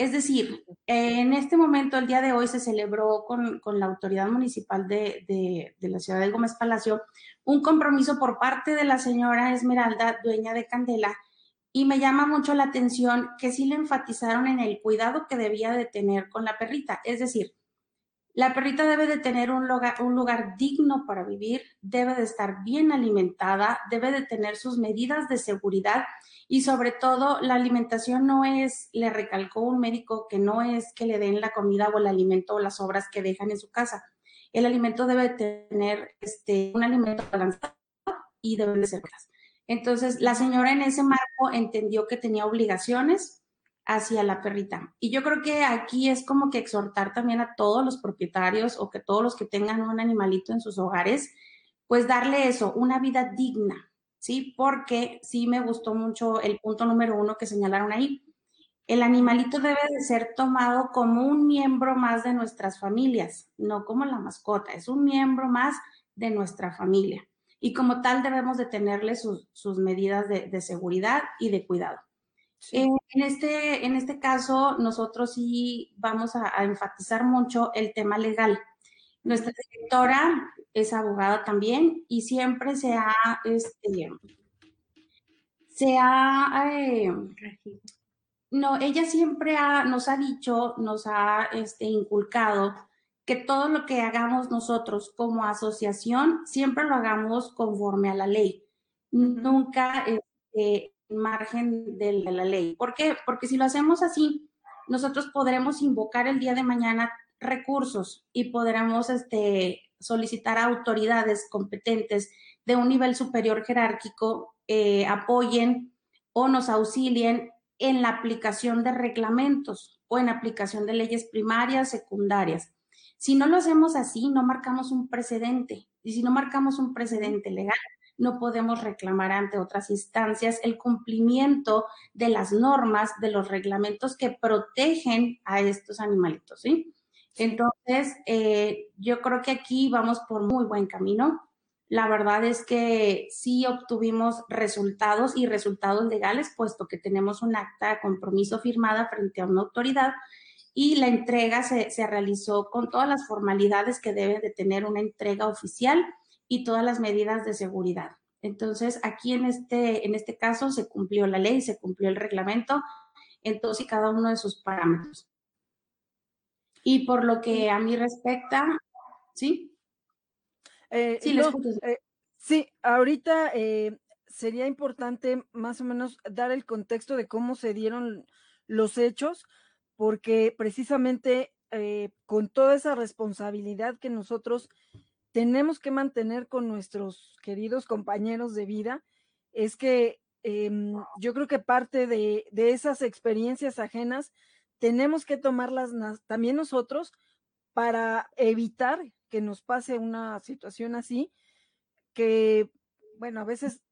Es decir, en este momento, el día de hoy, se celebró con, la autoridad municipal de, la ciudad de Gómez Palacio un compromiso por parte de la señora Esmeralda, dueña de Candela, y me llama mucho la atención que sí le enfatizaron en el cuidado que debía de tener con la perrita. Es decir, la perrita debe de tener un lugar, un lugar digno para vivir, debe de estar bien alimentada, debe de tener sus medidas de seguridad y sobre todo la alimentación no es, le recalcó un médico, que no es que le den la comida o el alimento o las sobras que dejan en su casa. El alimento debe tener este, un alimento balanceado y debe de ser Entonces, la señora en ese marco entendió que tenía obligaciones, hacia la perrita. Y yo creo que aquí es como que exhortar también a todos los propietarios o que todos los que tengan un animalito en sus hogares, pues darle eso, una vida digna, ¿sí? Porque sí me gustó mucho el punto número uno que señalaron ahí. El animalito debe de ser tomado como un miembro más de nuestras familias, no como la mascota, es un miembro más de nuestra familia. Y como tal debemos de tenerle sus, medidas de seguridad y de cuidado. Eh, en, este, en este caso, nosotros sí vamos a, enfatizar mucho el tema legal. Nuestra directora es abogada también y siempre se ha, este, se ha, eh, no, ella siempre nos ha dicho, nos ha este, inculcado que todo lo que hagamos nosotros como asociación, siempre lo hagamos conforme a la ley. Nunca este, margen de la ley. ¿Por qué? Porque si lo hacemos así, nosotros podremos invocar el día de mañana recursos y podremos este, solicitar a autoridades competentes de un nivel superior jerárquico eh, apoyen o nos auxilien en la aplicación de reglamentos o en aplicación de leyes primarias, secundarias. Si no lo hacemos así, no marcamos un precedente. Y si no marcamos un precedente legal, no podemos reclamar ante otras instancias el cumplimiento de las normas, de los reglamentos que protegen a estos animalitos, ¿sí? Entonces, eh, yo creo que aquí vamos por muy buen camino. la verdad es que sí obtuvimos resultados y resultados legales, puesto que tenemos un acta de compromiso firmada frente a una autoridad y la entrega se, se realizó con todas las formalidades que debe de tener una entrega oficial y todas las medidas de seguridad. Entonces, aquí en este, en este caso se cumplió la ley, se cumplió el reglamento en todos y cada uno de sus parámetros. Y por lo que a mí respecta, ¿sí? Eh, sí, eh, sí, ahorita eh, sería importante más o menos dar el contexto de cómo se dieron los hechos, porque precisamente con toda esa responsabilidad que nosotros tenemos que mantener con nuestros queridos compañeros de vida, es que em, yo creo que parte de, de esas experiencias ajenas tenemos que tomarlas también nosotros para evitar que nos pase una situación así, que, bueno, a veces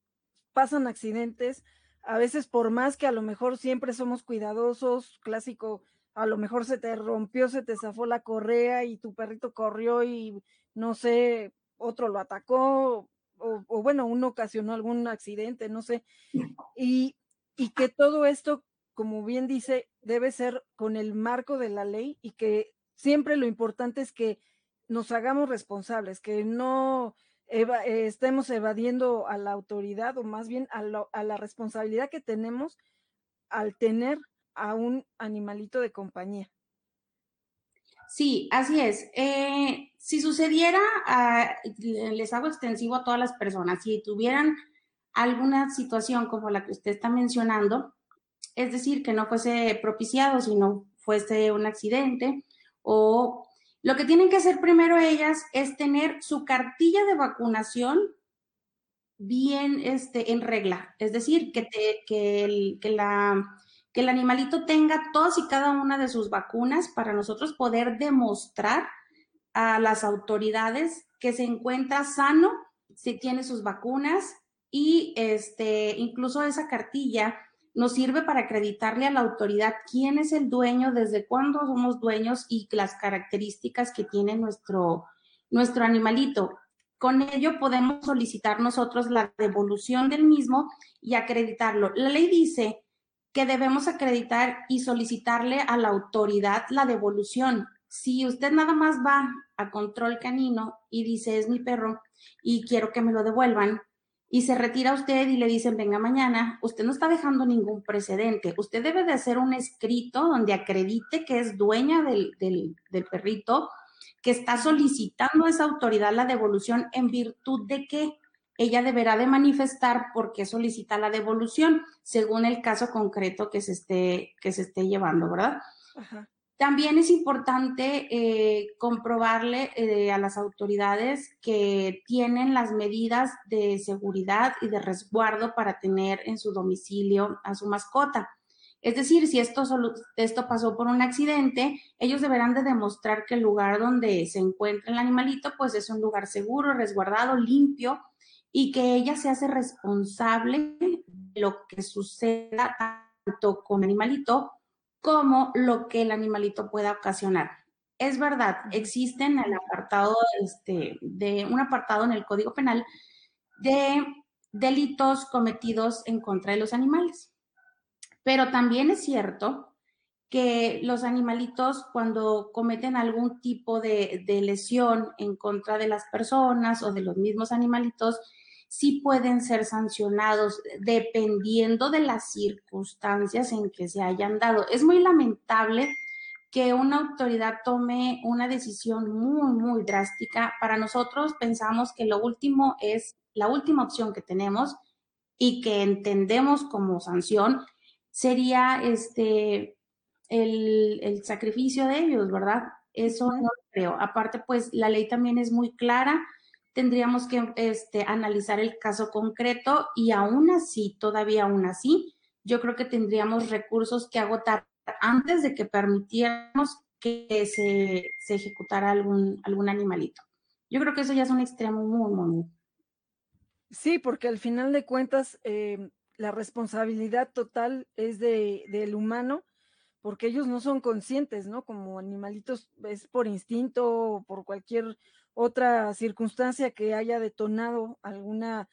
pasan accidentes, a veces por más que a lo mejor siempre somos cuidadosos, clásico, a lo mejor se te rompió, se te zafó la correa y tu perrito corrió y no sé, otro lo atacó, o, bueno, uno ocasionó algún accidente, no sé, y, y que todo esto, como bien dice, debe ser con el marco de la ley y que siempre lo importante es que nos hagamos responsables, que no estemos evadiendo a la autoridad o más bien a, a, la responsabilidad que tenemos al tener a un animalito de compañía. Sí, así es. Eh, si sucediera, ah, les hago extensivo a todas las personas, si tuvieran alguna situación como la que usted está mencionando, es decir, que no fuese propiciado, sino fuese un accidente o lo que tienen que hacer primero ellas es tener su cartilla de vacunación bien este, en regla, es decir, que, que, el, que, la, que el animalito tenga todas y cada una de sus vacunas para nosotros poder demostrar a las autoridades que se encuentra sano, si tiene sus vacunas y este, incluso esa cartilla nos sirve para acreditarle a la autoridad quién es el dueño, desde cuándo somos dueños y las características que tiene nuestro, nuestro animalito. Con ello podemos solicitar nosotros la devolución del mismo y acreditarlo. La ley dice que debemos acreditar y solicitarle a la autoridad la devolución. Si usted nada más va a control canino y dice es mi perro y quiero que me lo devuelvan, y se retira usted y le dicen, venga mañana, usted no está dejando ningún precedente. Usted debe de hacer un escrito donde acredite que es dueña del, del, del perrito, que está solicitando a esa autoridad la devolución en virtud de que ella deberá de manifestar por qué solicita la devolución, según el caso concreto que se esté, que se esté llevando, ¿verdad? Ajá. También es importante eh, comprobarle eh, a las autoridades que tienen las medidas de seguridad y de resguardo para tener en su domicilio a su mascota. Es decir, si esto, esto pasó por un accidente, ellos deberán de demostrar que el lugar donde se encuentra el animalito, pues es un lugar seguro, resguardado, limpio y que ella se hace responsable de lo que suceda tanto con el animalito como lo que el animalito pueda ocasionar. Es verdad, existen el apartado, este, de un apartado en el Código Penal de delitos cometidos en contra de los animales. Pero también es cierto que los animalitos cuando cometen algún tipo de, de, lesión en contra de las personas o de los mismos animalitos, sí pueden ser sancionados dependiendo de las circunstancias en que se hayan dado. Es muy lamentable que una autoridad tome una decisión muy, muy drástica. Para nosotros pensamos que lo último es la última opción que tenemos y que entendemos como sanción sería este el, el sacrificio de ellos, ¿verdad? Eso no lo creo. Aparte, pues la ley también es muy clara tendríamos que este, analizar el caso concreto y aún así, todavía aún así, yo creo que tendríamos recursos que agotar antes de que permitiéramos que se, se ejecutara algún, algún animalito. Yo creo que eso ya es un extremo muy, muy. Sí, porque al final de cuentas eh, la responsabilidad total es de, del humano, porque ellos no son conscientes, ¿no? Como animalitos es por instinto o por cualquier otra circunstancia que haya detonado alguna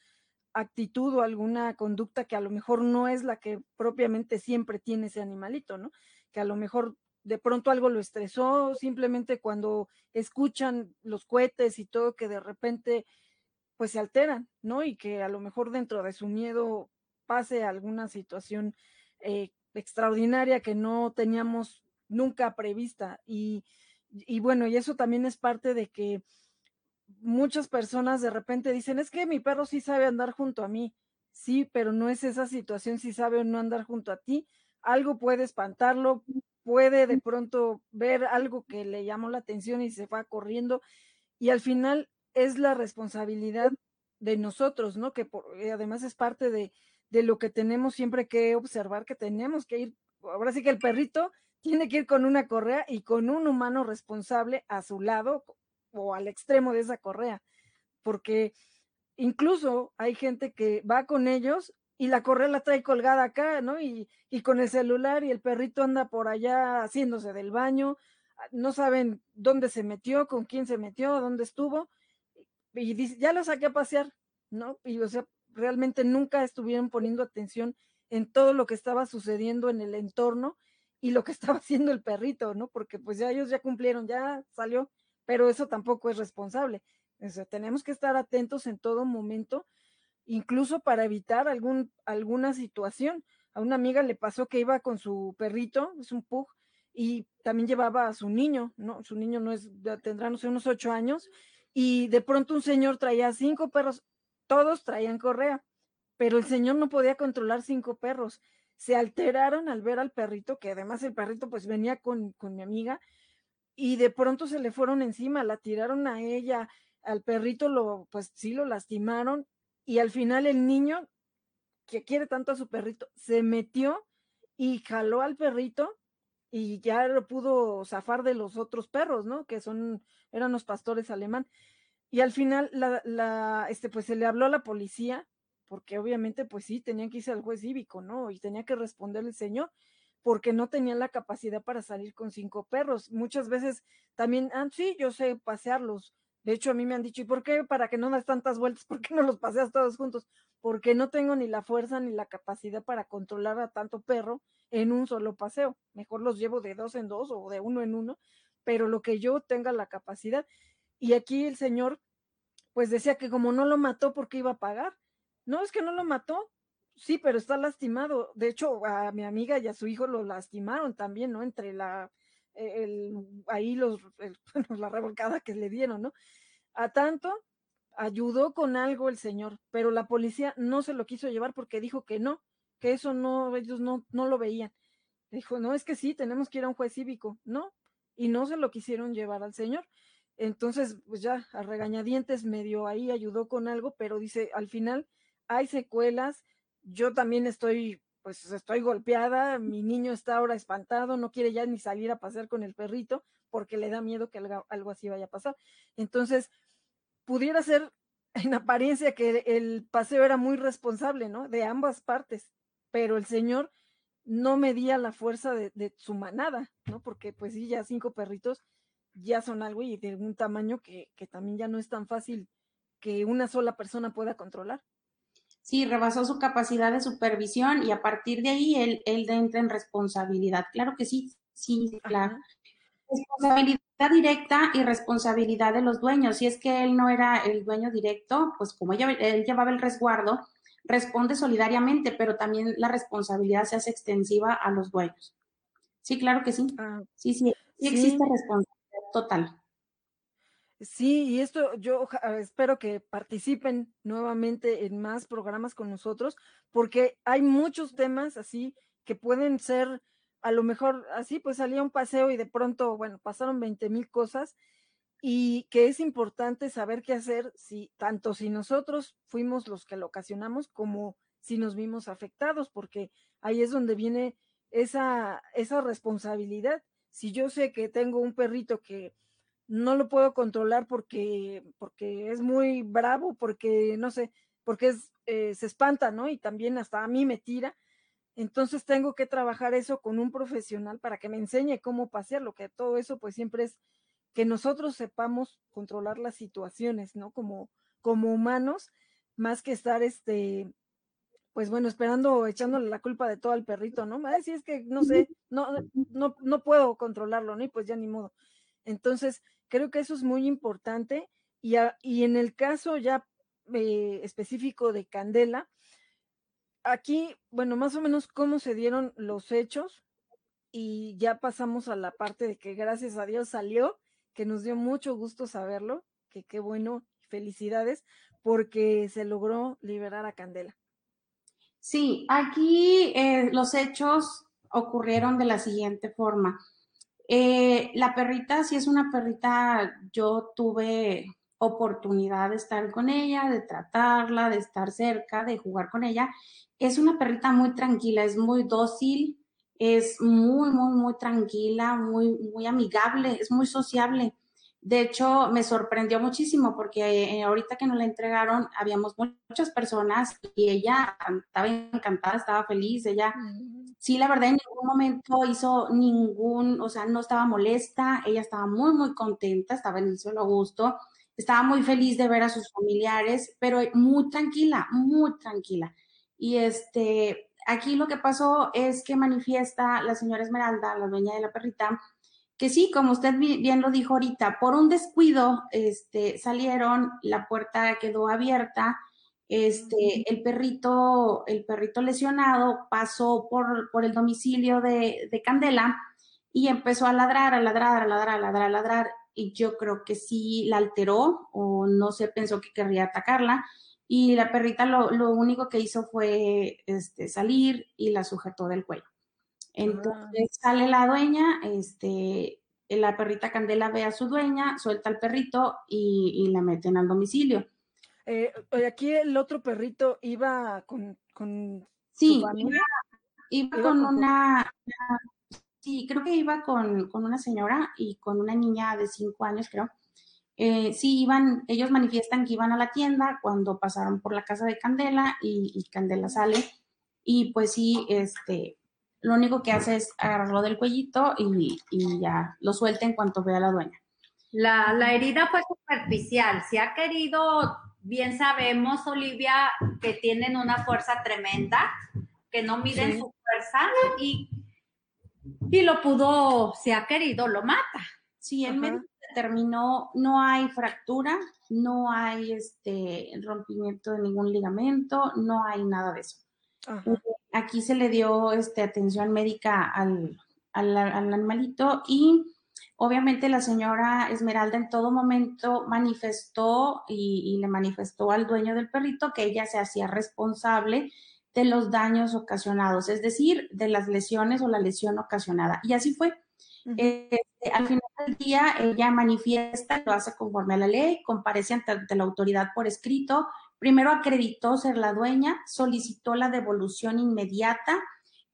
actitud o alguna conducta que a lo mejor no es la que propiamente siempre tiene ese animalito, ¿no? Que a lo mejor de pronto algo lo estresó, simplemente cuando escuchan los cohetes y todo, que de repente pues se alteran, ¿no? Y que a lo mejor dentro de su miedo pase alguna situación eh, extraordinaria que no teníamos nunca prevista. Y, y bueno, y eso también es parte de que muchas personas de repente dicen, es que mi perro sí sabe andar junto a mí. Sí, pero no es esa situación si sabe o no andar junto a ti. Algo puede espantarlo, puede de pronto ver algo que le llamó la atención y se va corriendo. Y al final es la responsabilidad de nosotros, ¿no? Que eh, además es parte de, de lo que tenemos siempre que observar, que tenemos que ir, ahora sí que el perrito tiene que ir con una correa y con un humano responsable a su lado o al extremo de esa correa, porque incluso hay gente que va con ellos y la correa la trae colgada acá, ¿no? Y, y con el celular y el perrito anda por allá haciéndose del baño, no saben dónde se metió, con quién se metió, dónde estuvo, y dice, ya lo saqué a pasear, ¿no? Y o sea, realmente nunca estuvieron poniendo atención en todo lo que estaba sucediendo en el entorno y lo que estaba haciendo el perrito, ¿no? Porque pues ya ellos ya cumplieron, ya salió, pero eso tampoco es responsable. Tenemos que estar atentos en todo momento, incluso para evitar algún, alguna situación. A una amiga le pasó que iba con su perrito, es un pug, y también llevaba a su niño, ¿no? Su niño no es, tendrá, no sé, unos ocho años, y de pronto un señor traía cinco perros, todos traían correa, pero el señor no podía controlar cinco perros. Se alteraron al ver al perrito, que además el perrito pues venía con, con mi amiga, y de pronto se le fueron encima, la tiraron a ella, al perrito lo, pues sí lo lastimaron, y al final el niño, que quiere tanto a su perrito, se metió y jaló al perrito y ya lo pudo zafar de los otros perros, ¿no? Que son, eran los pastores alemán. Y al final, la, este, pues se le habló a la policía, porque obviamente, pues sí, tenían que irse al juez cívico, ¿no? Y tenía que responder el señor, porque no tenían la capacidad para salir con cinco perros. Muchas veces también, ah, sí, yo sé pasearlos. De hecho, a mí me han dicho, ¿y por qué? Para que no das tantas vueltas, ¿por qué no los paseas todos juntos? Porque no tengo ni la fuerza ni la capacidad para controlar a tanto perro en un solo paseo. Mejor los llevo de dos en dos o de uno en uno, pero lo que yo tenga la capacidad. Y aquí el señor, pues decía que como no lo mató, ¿por qué iba a pagar? No, es que no lo mató. Sí, pero está lastimado. De hecho, a mi amiga y a su hijo lo lastimaron también, ¿no? Entre la, e, el, ahí los, la revolcada que le dieron, ¿no? A tanto, ayudó con algo el señor, pero la policía no se lo quiso llevar porque dijo que no, que eso no, ellos no, no lo veían. Dijo, no, es que sí, tenemos que ir a un juez cívico, ¿no? Y no se lo quisieron llevar al señor. Entonces, pues ya a regañadientes medio ahí ayudó con algo, pero dice, al final hay secuelas, yo también estoy, pues estoy golpeada, mi niño está ahora espantado, no quiere ya ni salir a pasear con el perrito porque le da miedo que algo, algo así vaya a pasar. Entonces, pudiera ser en apariencia que el paseo era muy responsable, ¿no? De ambas partes, pero el señor no medía la fuerza de, su manada, ¿no? Porque pues sí, ya cinco perritos ya son algo y de un tamaño que también ya no es tan fácil que una sola persona pueda controlar. Sí, rebasó su capacidad de supervisión y a partir de ahí él, él entra en responsabilidad. Claro que sí, sí, claro. Responsabilidad directa y responsabilidad de los dueños. Si es que él no era el dueño directo, pues como ella, él llevaba el resguardo, responde solidariamente, pero también la responsabilidad se hace extensiva a los dueños. Sí, claro que sí. Ah, sí, sí, sí, existe responsabilidad total. Sí, y esto yo espero que participen nuevamente en más programas con nosotros, porque hay muchos temas así que pueden ser, a lo mejor así, pues salía un paseo y de pronto, bueno, pasaron 20 mil cosas y que es importante saber qué hacer si, tanto si nosotros fuimos los que lo ocasionamos como si nos vimos afectados, porque ahí es donde viene esa, esa responsabilidad. Si yo sé que tengo un perrito que no lo puedo controlar porque, porque es muy bravo, porque no sé, porque es, eh, se espanta, ¿no? Y también hasta a mí me tira. Entonces tengo que trabajar eso con un profesional para que me enseñe cómo pasearlo, que todo eso pues siempre es que nosotros sepamos controlar las situaciones, ¿no? Como, como humanos, más que estar este, pues bueno, esperando, echándole la culpa de todo al perrito, ¿no? Ay, si es que no sé, no, no, no puedo controlarlo, ¿no? Y pues ya ni modo. Entonces, creo que eso es muy importante. Y, y en el caso ya eh, específico de Candela, aquí, bueno, más o menos cómo se dieron los hechos y ya pasamos a la parte de que gracias a Dios salió, que nos dio mucho gusto saberlo, que qué bueno, felicidades, porque se logró liberar a Candela. Sí, aquí eh, los hechos ocurrieron de la siguiente forma. Eh, la perrita, si es una perrita, yo tuve oportunidad de estar con ella, de tratarla, de estar cerca, de jugar con ella. Es una perrita muy tranquila, es muy dócil, es muy, muy, muy tranquila, muy, muy amigable, es muy sociable. De hecho, me sorprendió muchísimo porque eh, ahorita que nos la entregaron, habíamos muchas personas y ella estaba encantada, estaba feliz, ella, sí, la verdad, en ningún momento hizo ningún, o sea, no estaba molesta, ella estaba muy, muy contenta, estaba en el suelo gusto, estaba muy feliz de ver a sus familiares, pero muy tranquila, muy tranquila. Y este, aquí lo que pasó es que manifiesta la señora Esmeralda, la dueña de la perrita, que sí, como usted bien lo dijo ahorita, por un descuido este, salieron, la puerta quedó abierta, este, el perrito, el perrito lesionado pasó por, por el domicilio de, de, Candela y empezó a ladrar, a ladrar, a ladrar, a ladrar, a ladrar, y yo creo que sí la alteró o no sé, pensó que querría atacarla, y la perrita lo, lo único que hizo fue este, salir y la sujetó del cuello. Entonces sale la dueña, este, la perrita Candela ve a su dueña, suelta al perrito y, la meten al domicilio. Eh, aquí el otro perrito iba con, con sí, Iba, con, una, sí, creo que iba con, una señora y con una niña de cinco años, creo. Eh, sí, iban, ellos manifiestan que iban a la tienda cuando pasaron por la casa de Candela y, y Candela sale y pues sí, este, lo único que hace es agarrarlo del cuellito y, ya lo suelta en cuanto vea a la dueña. La, la, herida fue superficial. Si ha querido, bien sabemos, Olivia, que tienen una fuerza tremenda, que no miden su fuerza y, y lo pudo, si ha querido, lo mata. Sí, el médico determinó, no hay fractura, no hay este rompimiento de ningún ligamento, no hay nada de eso. Aquí se le dio este, atención médica al, animalito y obviamente la señora Esmeralda en todo momento manifestó y, le manifestó al dueño del perrito que ella se hacía responsable de los daños ocasionados, es decir, de las lesiones o la lesión ocasionada. Y así fue. Este, al final del día, ella manifiesta, lo hace conforme a la ley, comparece ante la autoridad por escrito, Primero acreditó ser la dueña, solicitó la devolución inmediata,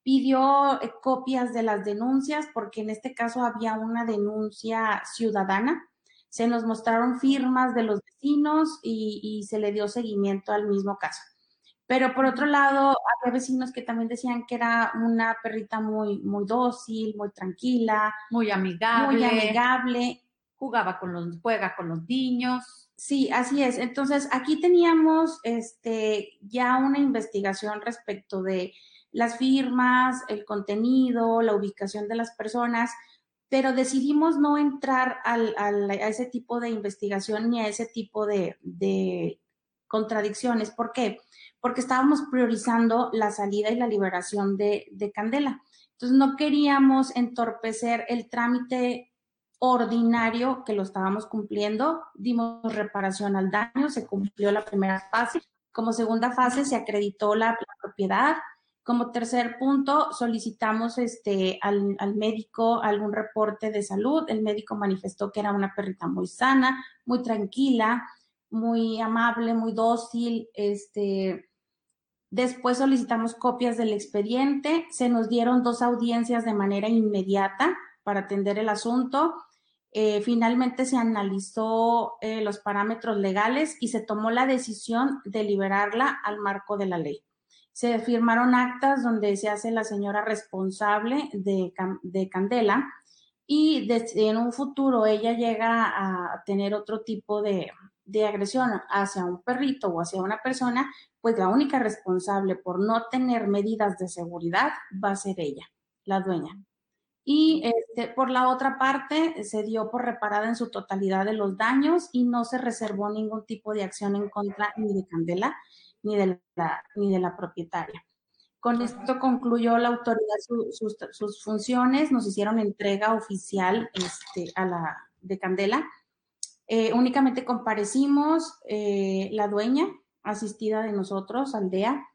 pidió eh, copias de las denuncias, porque en este caso había una denuncia ciudadana. Se nos mostraron firmas de los vecinos y, se le dio seguimiento al mismo caso. Pero por otro lado, había vecinos que también decían que era una perrita muy, muy dócil, muy tranquila, muy amigable. Muy amigable. Jugaba con los, juega con los niños. Sí, así es. Entonces, aquí teníamos este, ya una investigación respecto de las firmas, el contenido, la ubicación de las personas, pero decidimos no entrar al, a ese tipo de investigación ni a ese tipo de, de contradicciones. ¿Por qué? Porque estábamos priorizando la salida y la liberación de, de Candela. Entonces, no queríamos entorpecer el trámite ordinario que lo estábamos cumpliendo, dimos reparación al daño, se cumplió la primera fase. Como segunda fase se acreditó la, propiedad. Como tercer punto, solicitamos este, al, al, médico algún reporte de salud. El médico manifestó que era una perrita muy sana, muy tranquila, muy amable, muy dócil. Este, después solicitamos copias del expediente. Se nos dieron dos audiencias de manera inmediata para atender el asunto. Eh, finalmente se analizó eh, los parámetros legales y se tomó la decisión de liberarla al marco de la ley. Se firmaron actas donde se hace la señora responsable de, Candela y en un futuro ella llega a tener otro tipo de, de agresión hacia un perrito o hacia una persona, pues la única responsable por no tener medidas de seguridad va a ser ella, la dueña. Y este, por la otra parte, se dio por reparada en su totalidad de los daños y no se reservó ningún tipo de acción en contra ni de Candela ni de la, ni de la propietaria. Con esto concluyó la autoridad sus, funciones, nos hicieron entrega oficial este, a la, de Candela. Eh, únicamente comparecimos eh, la dueña, asistida de nosotros, Aldea,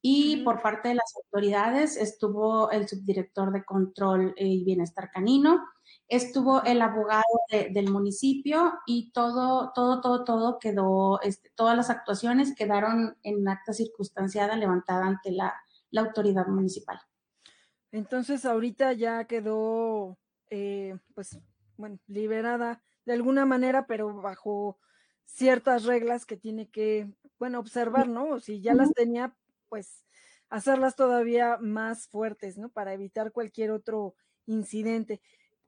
y por parte de las autoridades estuvo el subdirector de control y bienestar canino, estuvo el abogado del municipio y todo, todo, todo, todo quedó, este, todas las actuaciones quedaron en acta circunstanciada levantada ante la, autoridad municipal. Entonces ahorita ya quedó, eh, pues, bueno, liberada de alguna manera, pero bajo ciertas reglas que tiene que, bueno, observar, ¿no? Si ya las tenía, pues hacerlas todavía más fuertes, ¿no? Para evitar cualquier otro incidente.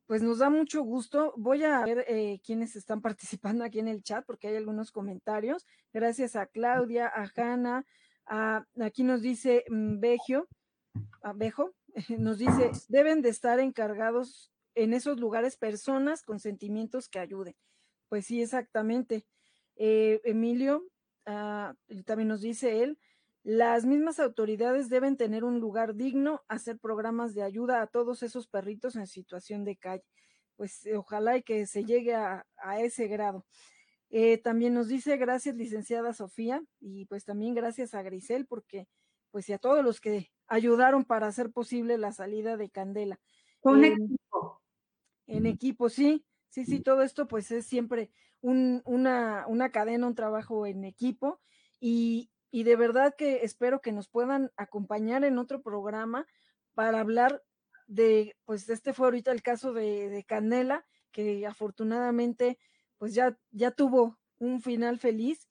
Pues nos da mucho gusto. Voy a ver eh, quiénes están participando aquí en el chat porque hay algunos comentarios. Gracias a Claudia, a Hanna, aquí nos dice Begio, a Bejo, nos dice, deben de estar encargados en esos lugares personas con sentimientos que ayuden. Pues sí, exactamente. Eh, Emilio, ah, también nos dice él, las mismas autoridades deben tener un lugar digno, hacer programas de ayuda a todos esos perritos en situación de calle. Pues eh, ojalá y que se llegue a, ese grado. Eh, también nos dice gracias, licenciada Sofía, y pues también gracias a Grisel, porque pues y a todos los que ayudaron para hacer posible la salida de Candela. Con equipo. En equipo, sí, sí, sí, todo esto pues es siempre una, una cadena, un trabajo en equipo. Y, y de verdad que espero que nos puedan acompañar en otro programa para hablar de, pues este fue ahorita el caso de, de Canela, que afortunadamente pues ya, ya tuvo un final feliz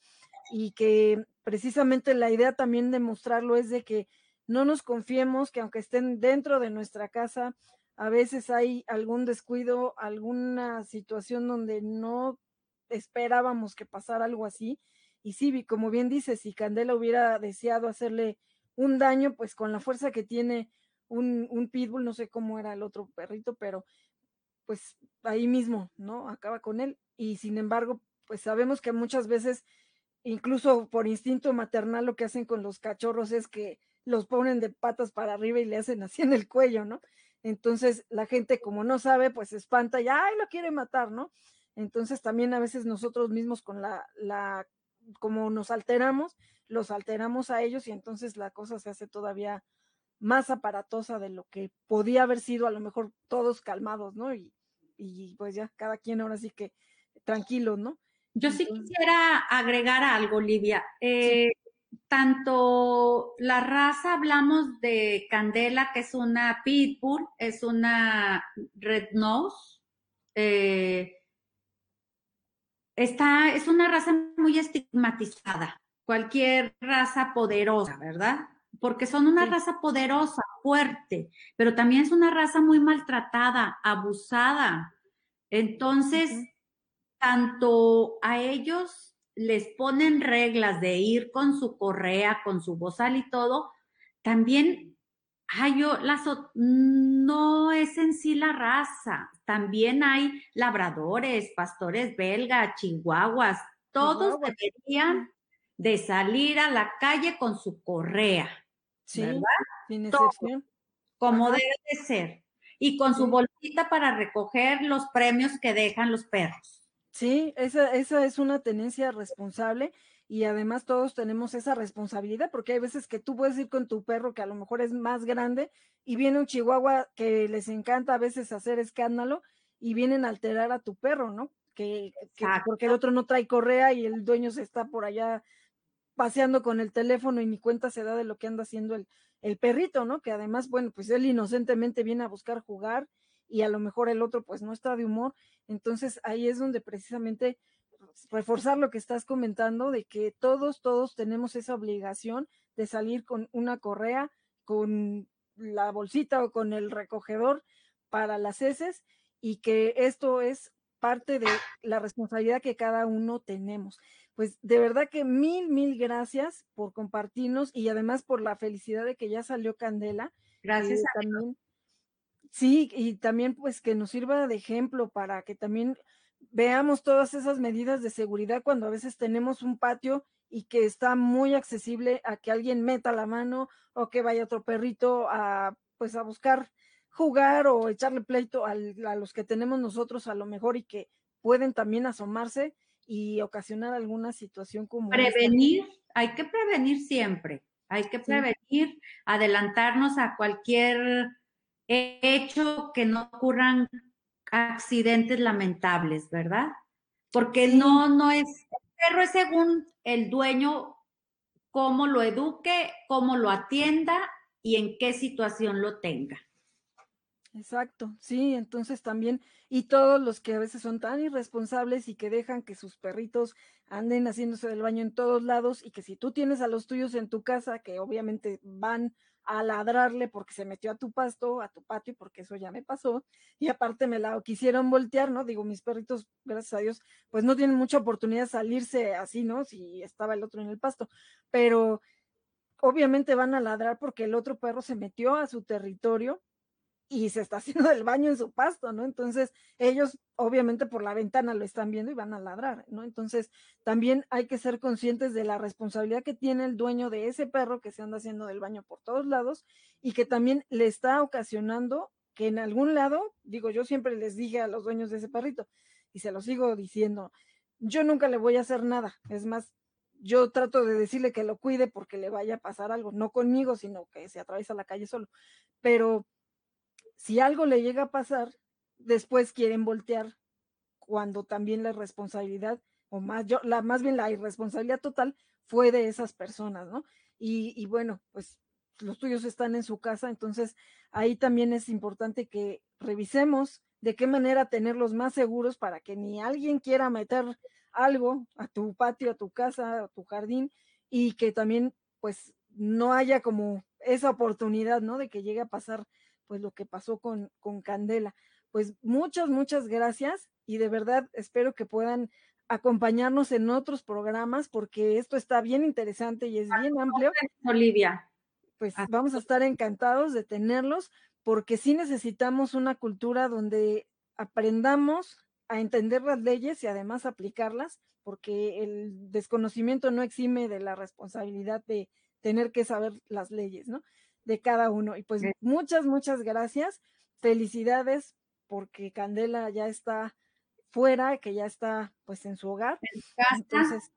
y que precisamente la idea también de mostrarlo es de que no nos confiemos, que aunque estén dentro de nuestra casa, a veces hay algún descuido, alguna situación donde no esperábamos que pasara algo así y sí, como bien dice, si Candela hubiera deseado hacerle un daño, pues con la fuerza que tiene un, un pitbull, no sé cómo era el otro perrito, pero pues ahí mismo, ¿no? Acaba con él. Y sin embargo, pues sabemos que muchas veces, incluso por instinto maternal, lo que hacen con los cachorros es que los ponen de patas para arriba y le hacen así en el cuello, ¿no? Entonces la gente como no sabe, pues espanta y, ay, lo quiere matar, ¿no? Entonces también a veces nosotros mismos con la como nos alteramos, los alteramos a ellos y entonces la cosa se hace todavía más aparatosa de lo que podía haber sido a lo mejor todos calmados, ¿no? Y, y pues ya cada quien ahora sí que tranquilo, ¿no? Yo sí quisiera agregar algo, Olivia. Eh, tanto la raza, hablamos de Candela, que es una Pitbull, es una Red Nose, eh, Está, es una raza muy estigmatizada, cualquier raza poderosa, ¿verdad? Porque son una raza poderosa, fuerte, pero también es una raza muy maltratada, abusada. Entonces, tanto a ellos les ponen reglas de ir con su correa, con su bozal y todo, también ay, yo, las, no es en sí la raza, también hay labradores, pastores belgas, chihuahuas, todos deberían de salir a la calle con su correa, sí, ¿verdad? Sin excepción. como debe de ser. Y con su bolsita para recoger los premios que dejan los perros. Sí, esa, esa es una tenencia responsable y además todos tenemos esa responsabilidad porque hay veces que tú puedes ir con tu perro que a lo mejor es más grande y viene un chihuahua que les encanta a veces hacer escándalo y vienen a alterar a tu perro, ¿no? Que, porque el otro no trae correa y el dueño se está por allá paseando con el teléfono y ni cuenta se da de lo que anda haciendo el, el perrito, ¿no? Que además, bueno, pues él inocentemente viene a buscar jugar y a lo mejor el otro pues no está de humor. Entonces ahí es donde precisamente reforzar lo que estás comentando de que todos, todos tenemos esa obligación de salir con una correa, con la bolsita o con el recogedor para las heces y que esto es parte de la responsabilidad que cada uno tenemos. Pues de verdad que mil, mil gracias por compartirnos y además por la felicidad de que ya salió Candela. Gracias. Eh, también, sí, y también pues que nos sirva de ejemplo para que también veamos todas esas medidas de seguridad cuando a veces tenemos un patio y que está muy accesible a que alguien meta la mano o que vaya otro perrito a pues a buscar jugar o echarle pleito a los que tenemos nosotros a lo mejor y que pueden también asomarse y ocasionar alguna situación como prevenir, hay que prevenir siempre, hay que prevenir, adelantarnos a cualquier hecho que no ocurran accidentes lamentables, ¿verdad? Porque no, no es, el perro es según el dueño, cómo lo eduque, cómo lo atienda y en qué situación lo tenga. Exacto, sí, entonces también, y todos los que a veces son tan irresponsables y que dejan que sus perritos anden haciéndose del baño en todos lados y que si tú tienes a los tuyos en tu casa, que obviamente van a ladrarle porque se metió a tu pasto, a tu patio, porque eso ya me pasó, y aparte me la quisieron voltear, ¿no? Digo, mis perritos, gracias a Dios, pues no tienen mucha oportunidad de salirse así, ¿no? Si estaba el otro en el pasto, pero obviamente van a ladrar porque el otro perro se metió a su territorio y se está haciendo el baño en su pasto, ¿no? Entonces, ellos obviamente por la ventana lo están viendo y van a ladrar, ¿no? Entonces, también hay que ser conscientes de la responsabilidad que tiene el dueño de ese perro que se anda haciendo del baño por todos lados y que también le está ocasionando que en algún lado, digo, yo siempre les dije a los dueños de ese perrito y se lo sigo diciendo, yo nunca le voy a hacer nada, es más, yo trato de decirle que lo cuide porque le vaya a pasar algo, no conmigo, sino que se atraviesa la calle solo, pero si algo le llega a pasar, después quieren voltear cuando también la responsabilidad, o más, yo, la, más bien la irresponsabilidad total fue de esas personas, ¿no? Y, y bueno, pues los tuyos están en su casa, entonces ahí también es importante que revisemos de qué manera tenerlos más seguros para que ni alguien quiera meter algo a tu patio, a tu casa, a tu jardín y que también pues no haya como esa oportunidad, ¿no? De que llegue a pasar pues lo que pasó con, con Candela. Pues muchas, muchas gracias y de verdad espero que puedan acompañarnos en otros programas porque esto está bien interesante y es bien amplio. Olivia. Pues vamos a estar encantados de tenerlos porque sí necesitamos una cultura donde aprendamos a entender las leyes y además aplicarlas, porque el desconocimiento no exime de la responsabilidad de tener que saber las leyes, ¿no? De cada uno. Y pues muchas, muchas gracias. Felicidades porque Candela ya está fuera, que ya está pues en su hogar. En su casa. Entonces,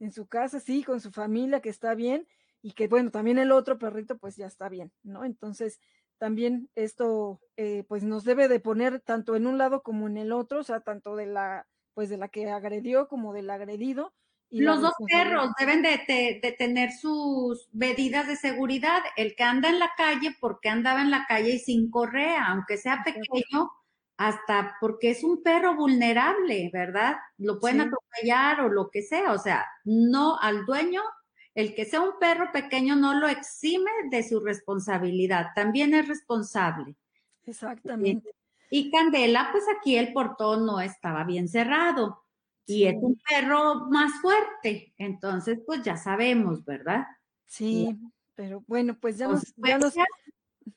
en su casa, sí, con su familia, que está bien. Y que bueno, también el otro perrito pues ya está bien, ¿no? Entonces, también esto eh, pues nos debe de poner tanto en un lado como en el otro, o sea, tanto de la pues de la que agredió como del agredido, los dos perros deben de, tener sus medidas de seguridad. El que anda en la calle, porque andaba en la calle y sin correa, aunque sea pequeño, hasta porque es un perro vulnerable, ¿verdad? Lo pueden atropellar o lo que sea. O sea, no al dueño, el que sea un perro pequeño no lo exime de su responsabilidad. También es responsable. Exactamente. Y Candela, pues aquí el portón no estaba bien cerrado y es un perro más fuerte, entonces pues ya sabemos, ¿verdad? Sí, pero bueno, pues ya nos,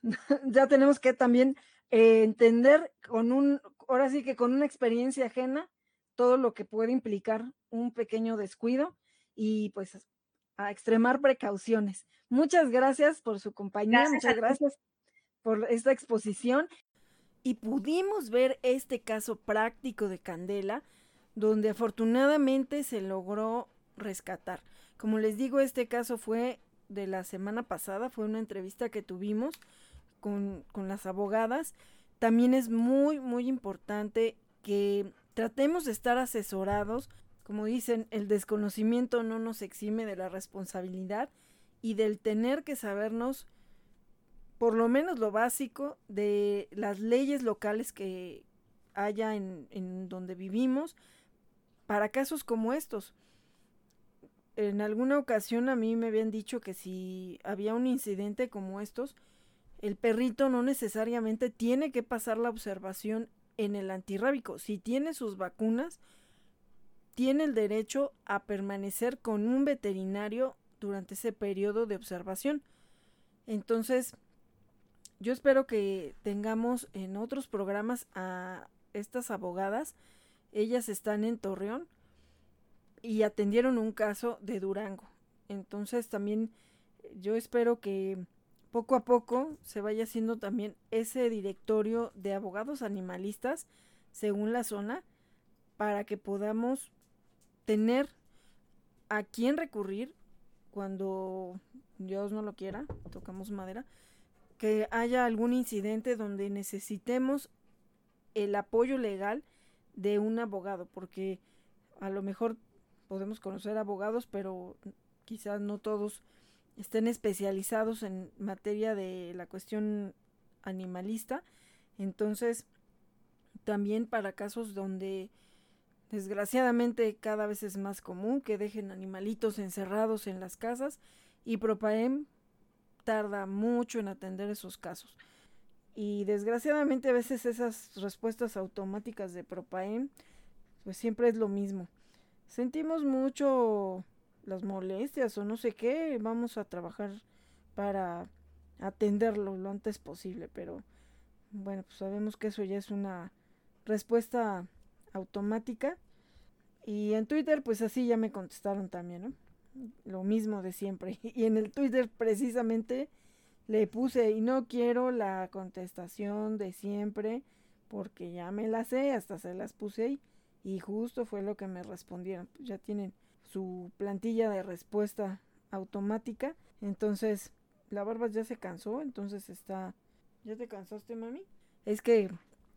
ya, tenemos que también eh, entender con un, ahora sí que con una experiencia ajena, todo lo que puede implicar un pequeño descuido y pues a extremar precauciones. Muchas gracias por su compañía, muchas gracias por esta exposición. Y pudimos ver este caso práctico de Candela, donde afortunadamente se logró rescatar. Como les digo, este caso fue de la semana pasada, fue una entrevista que tuvimos con, con las abogadas. También es muy, muy importante que tratemos de estar asesorados. Como dicen, el desconocimiento no nos exime de la responsabilidad y del tener que sabernos por lo menos lo básico de las leyes locales que haya en, en donde vivimos, para casos como estos. En alguna ocasión a mí me habían dicho que si había un incidente como estos, el perrito no necesariamente tiene que pasar la observación en el antirrábico. Si tiene sus vacunas, tiene el derecho a permanecer con un veterinario durante ese periodo de observación. Entonces, yo espero que tengamos en otros programas a estas abogadas. Ellas están en Torreón y atendieron un caso de Durango. Entonces, también yo espero que poco a poco se vaya haciendo también ese directorio de abogados animalistas según la zona para que podamos tener a quién recurrir cuando Dios no lo quiera, tocamos madera, que haya algún incidente donde necesitemos el apoyo legal de un abogado, porque a lo mejor podemos conocer abogados, pero quizás no todos estén especializados en materia de la cuestión animalista. Entonces, también para casos donde desgraciadamente cada vez es más común que dejen animalitos encerrados en las casas y Propaem tarda mucho en atender esos casos. Y desgraciadamente a veces esas respuestas automáticas de Propaem pues siempre es lo mismo. Sentimos mucho las molestias o no sé qué, vamos a trabajar para atenderlo lo antes posible, pero bueno, pues sabemos que eso ya es una respuesta automática. Y en Twitter, pues así ya me contestaron también, ¿no? Lo mismo de siempre. Y en el Twitter precisamente le puse, y no quiero la contestación de siempre, porque ya me la sé, hasta se las puse ahí. Y justo fue lo que me respondieron. Pues ya tienen su plantilla de respuesta automática. Entonces, la barba ya se cansó, entonces está... ¿Ya te cansaste, mami? Es que,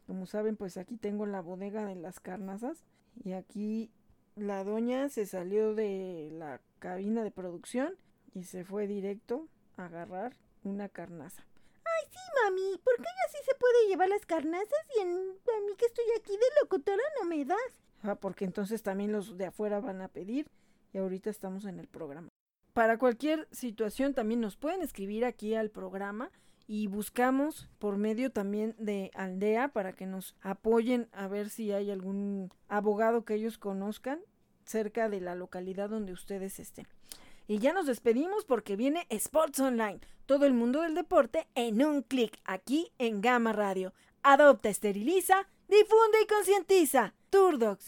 como saben, pues aquí tengo la bodega de las carnazas y aquí la doña se salió de la cabina de producción y se fue directo a agarrar una carnaza. Ay, sí, mami, ¿por qué ella sí se puede llevar las carnazas y en, a mí que estoy aquí de locutora no me das? Ah, porque entonces también los de afuera van a pedir y ahorita estamos en el programa. Para cualquier situación también nos pueden escribir aquí al programa y buscamos por medio también de Aldea para que nos apoyen a ver si hay algún abogado que ellos conozcan cerca de la localidad donde ustedes estén. Y ya nos despedimos porque viene Sports Online, todo el mundo del deporte en un clic aquí en Gama Radio. Adopta, esteriliza, difunde y concientiza. Turdocs,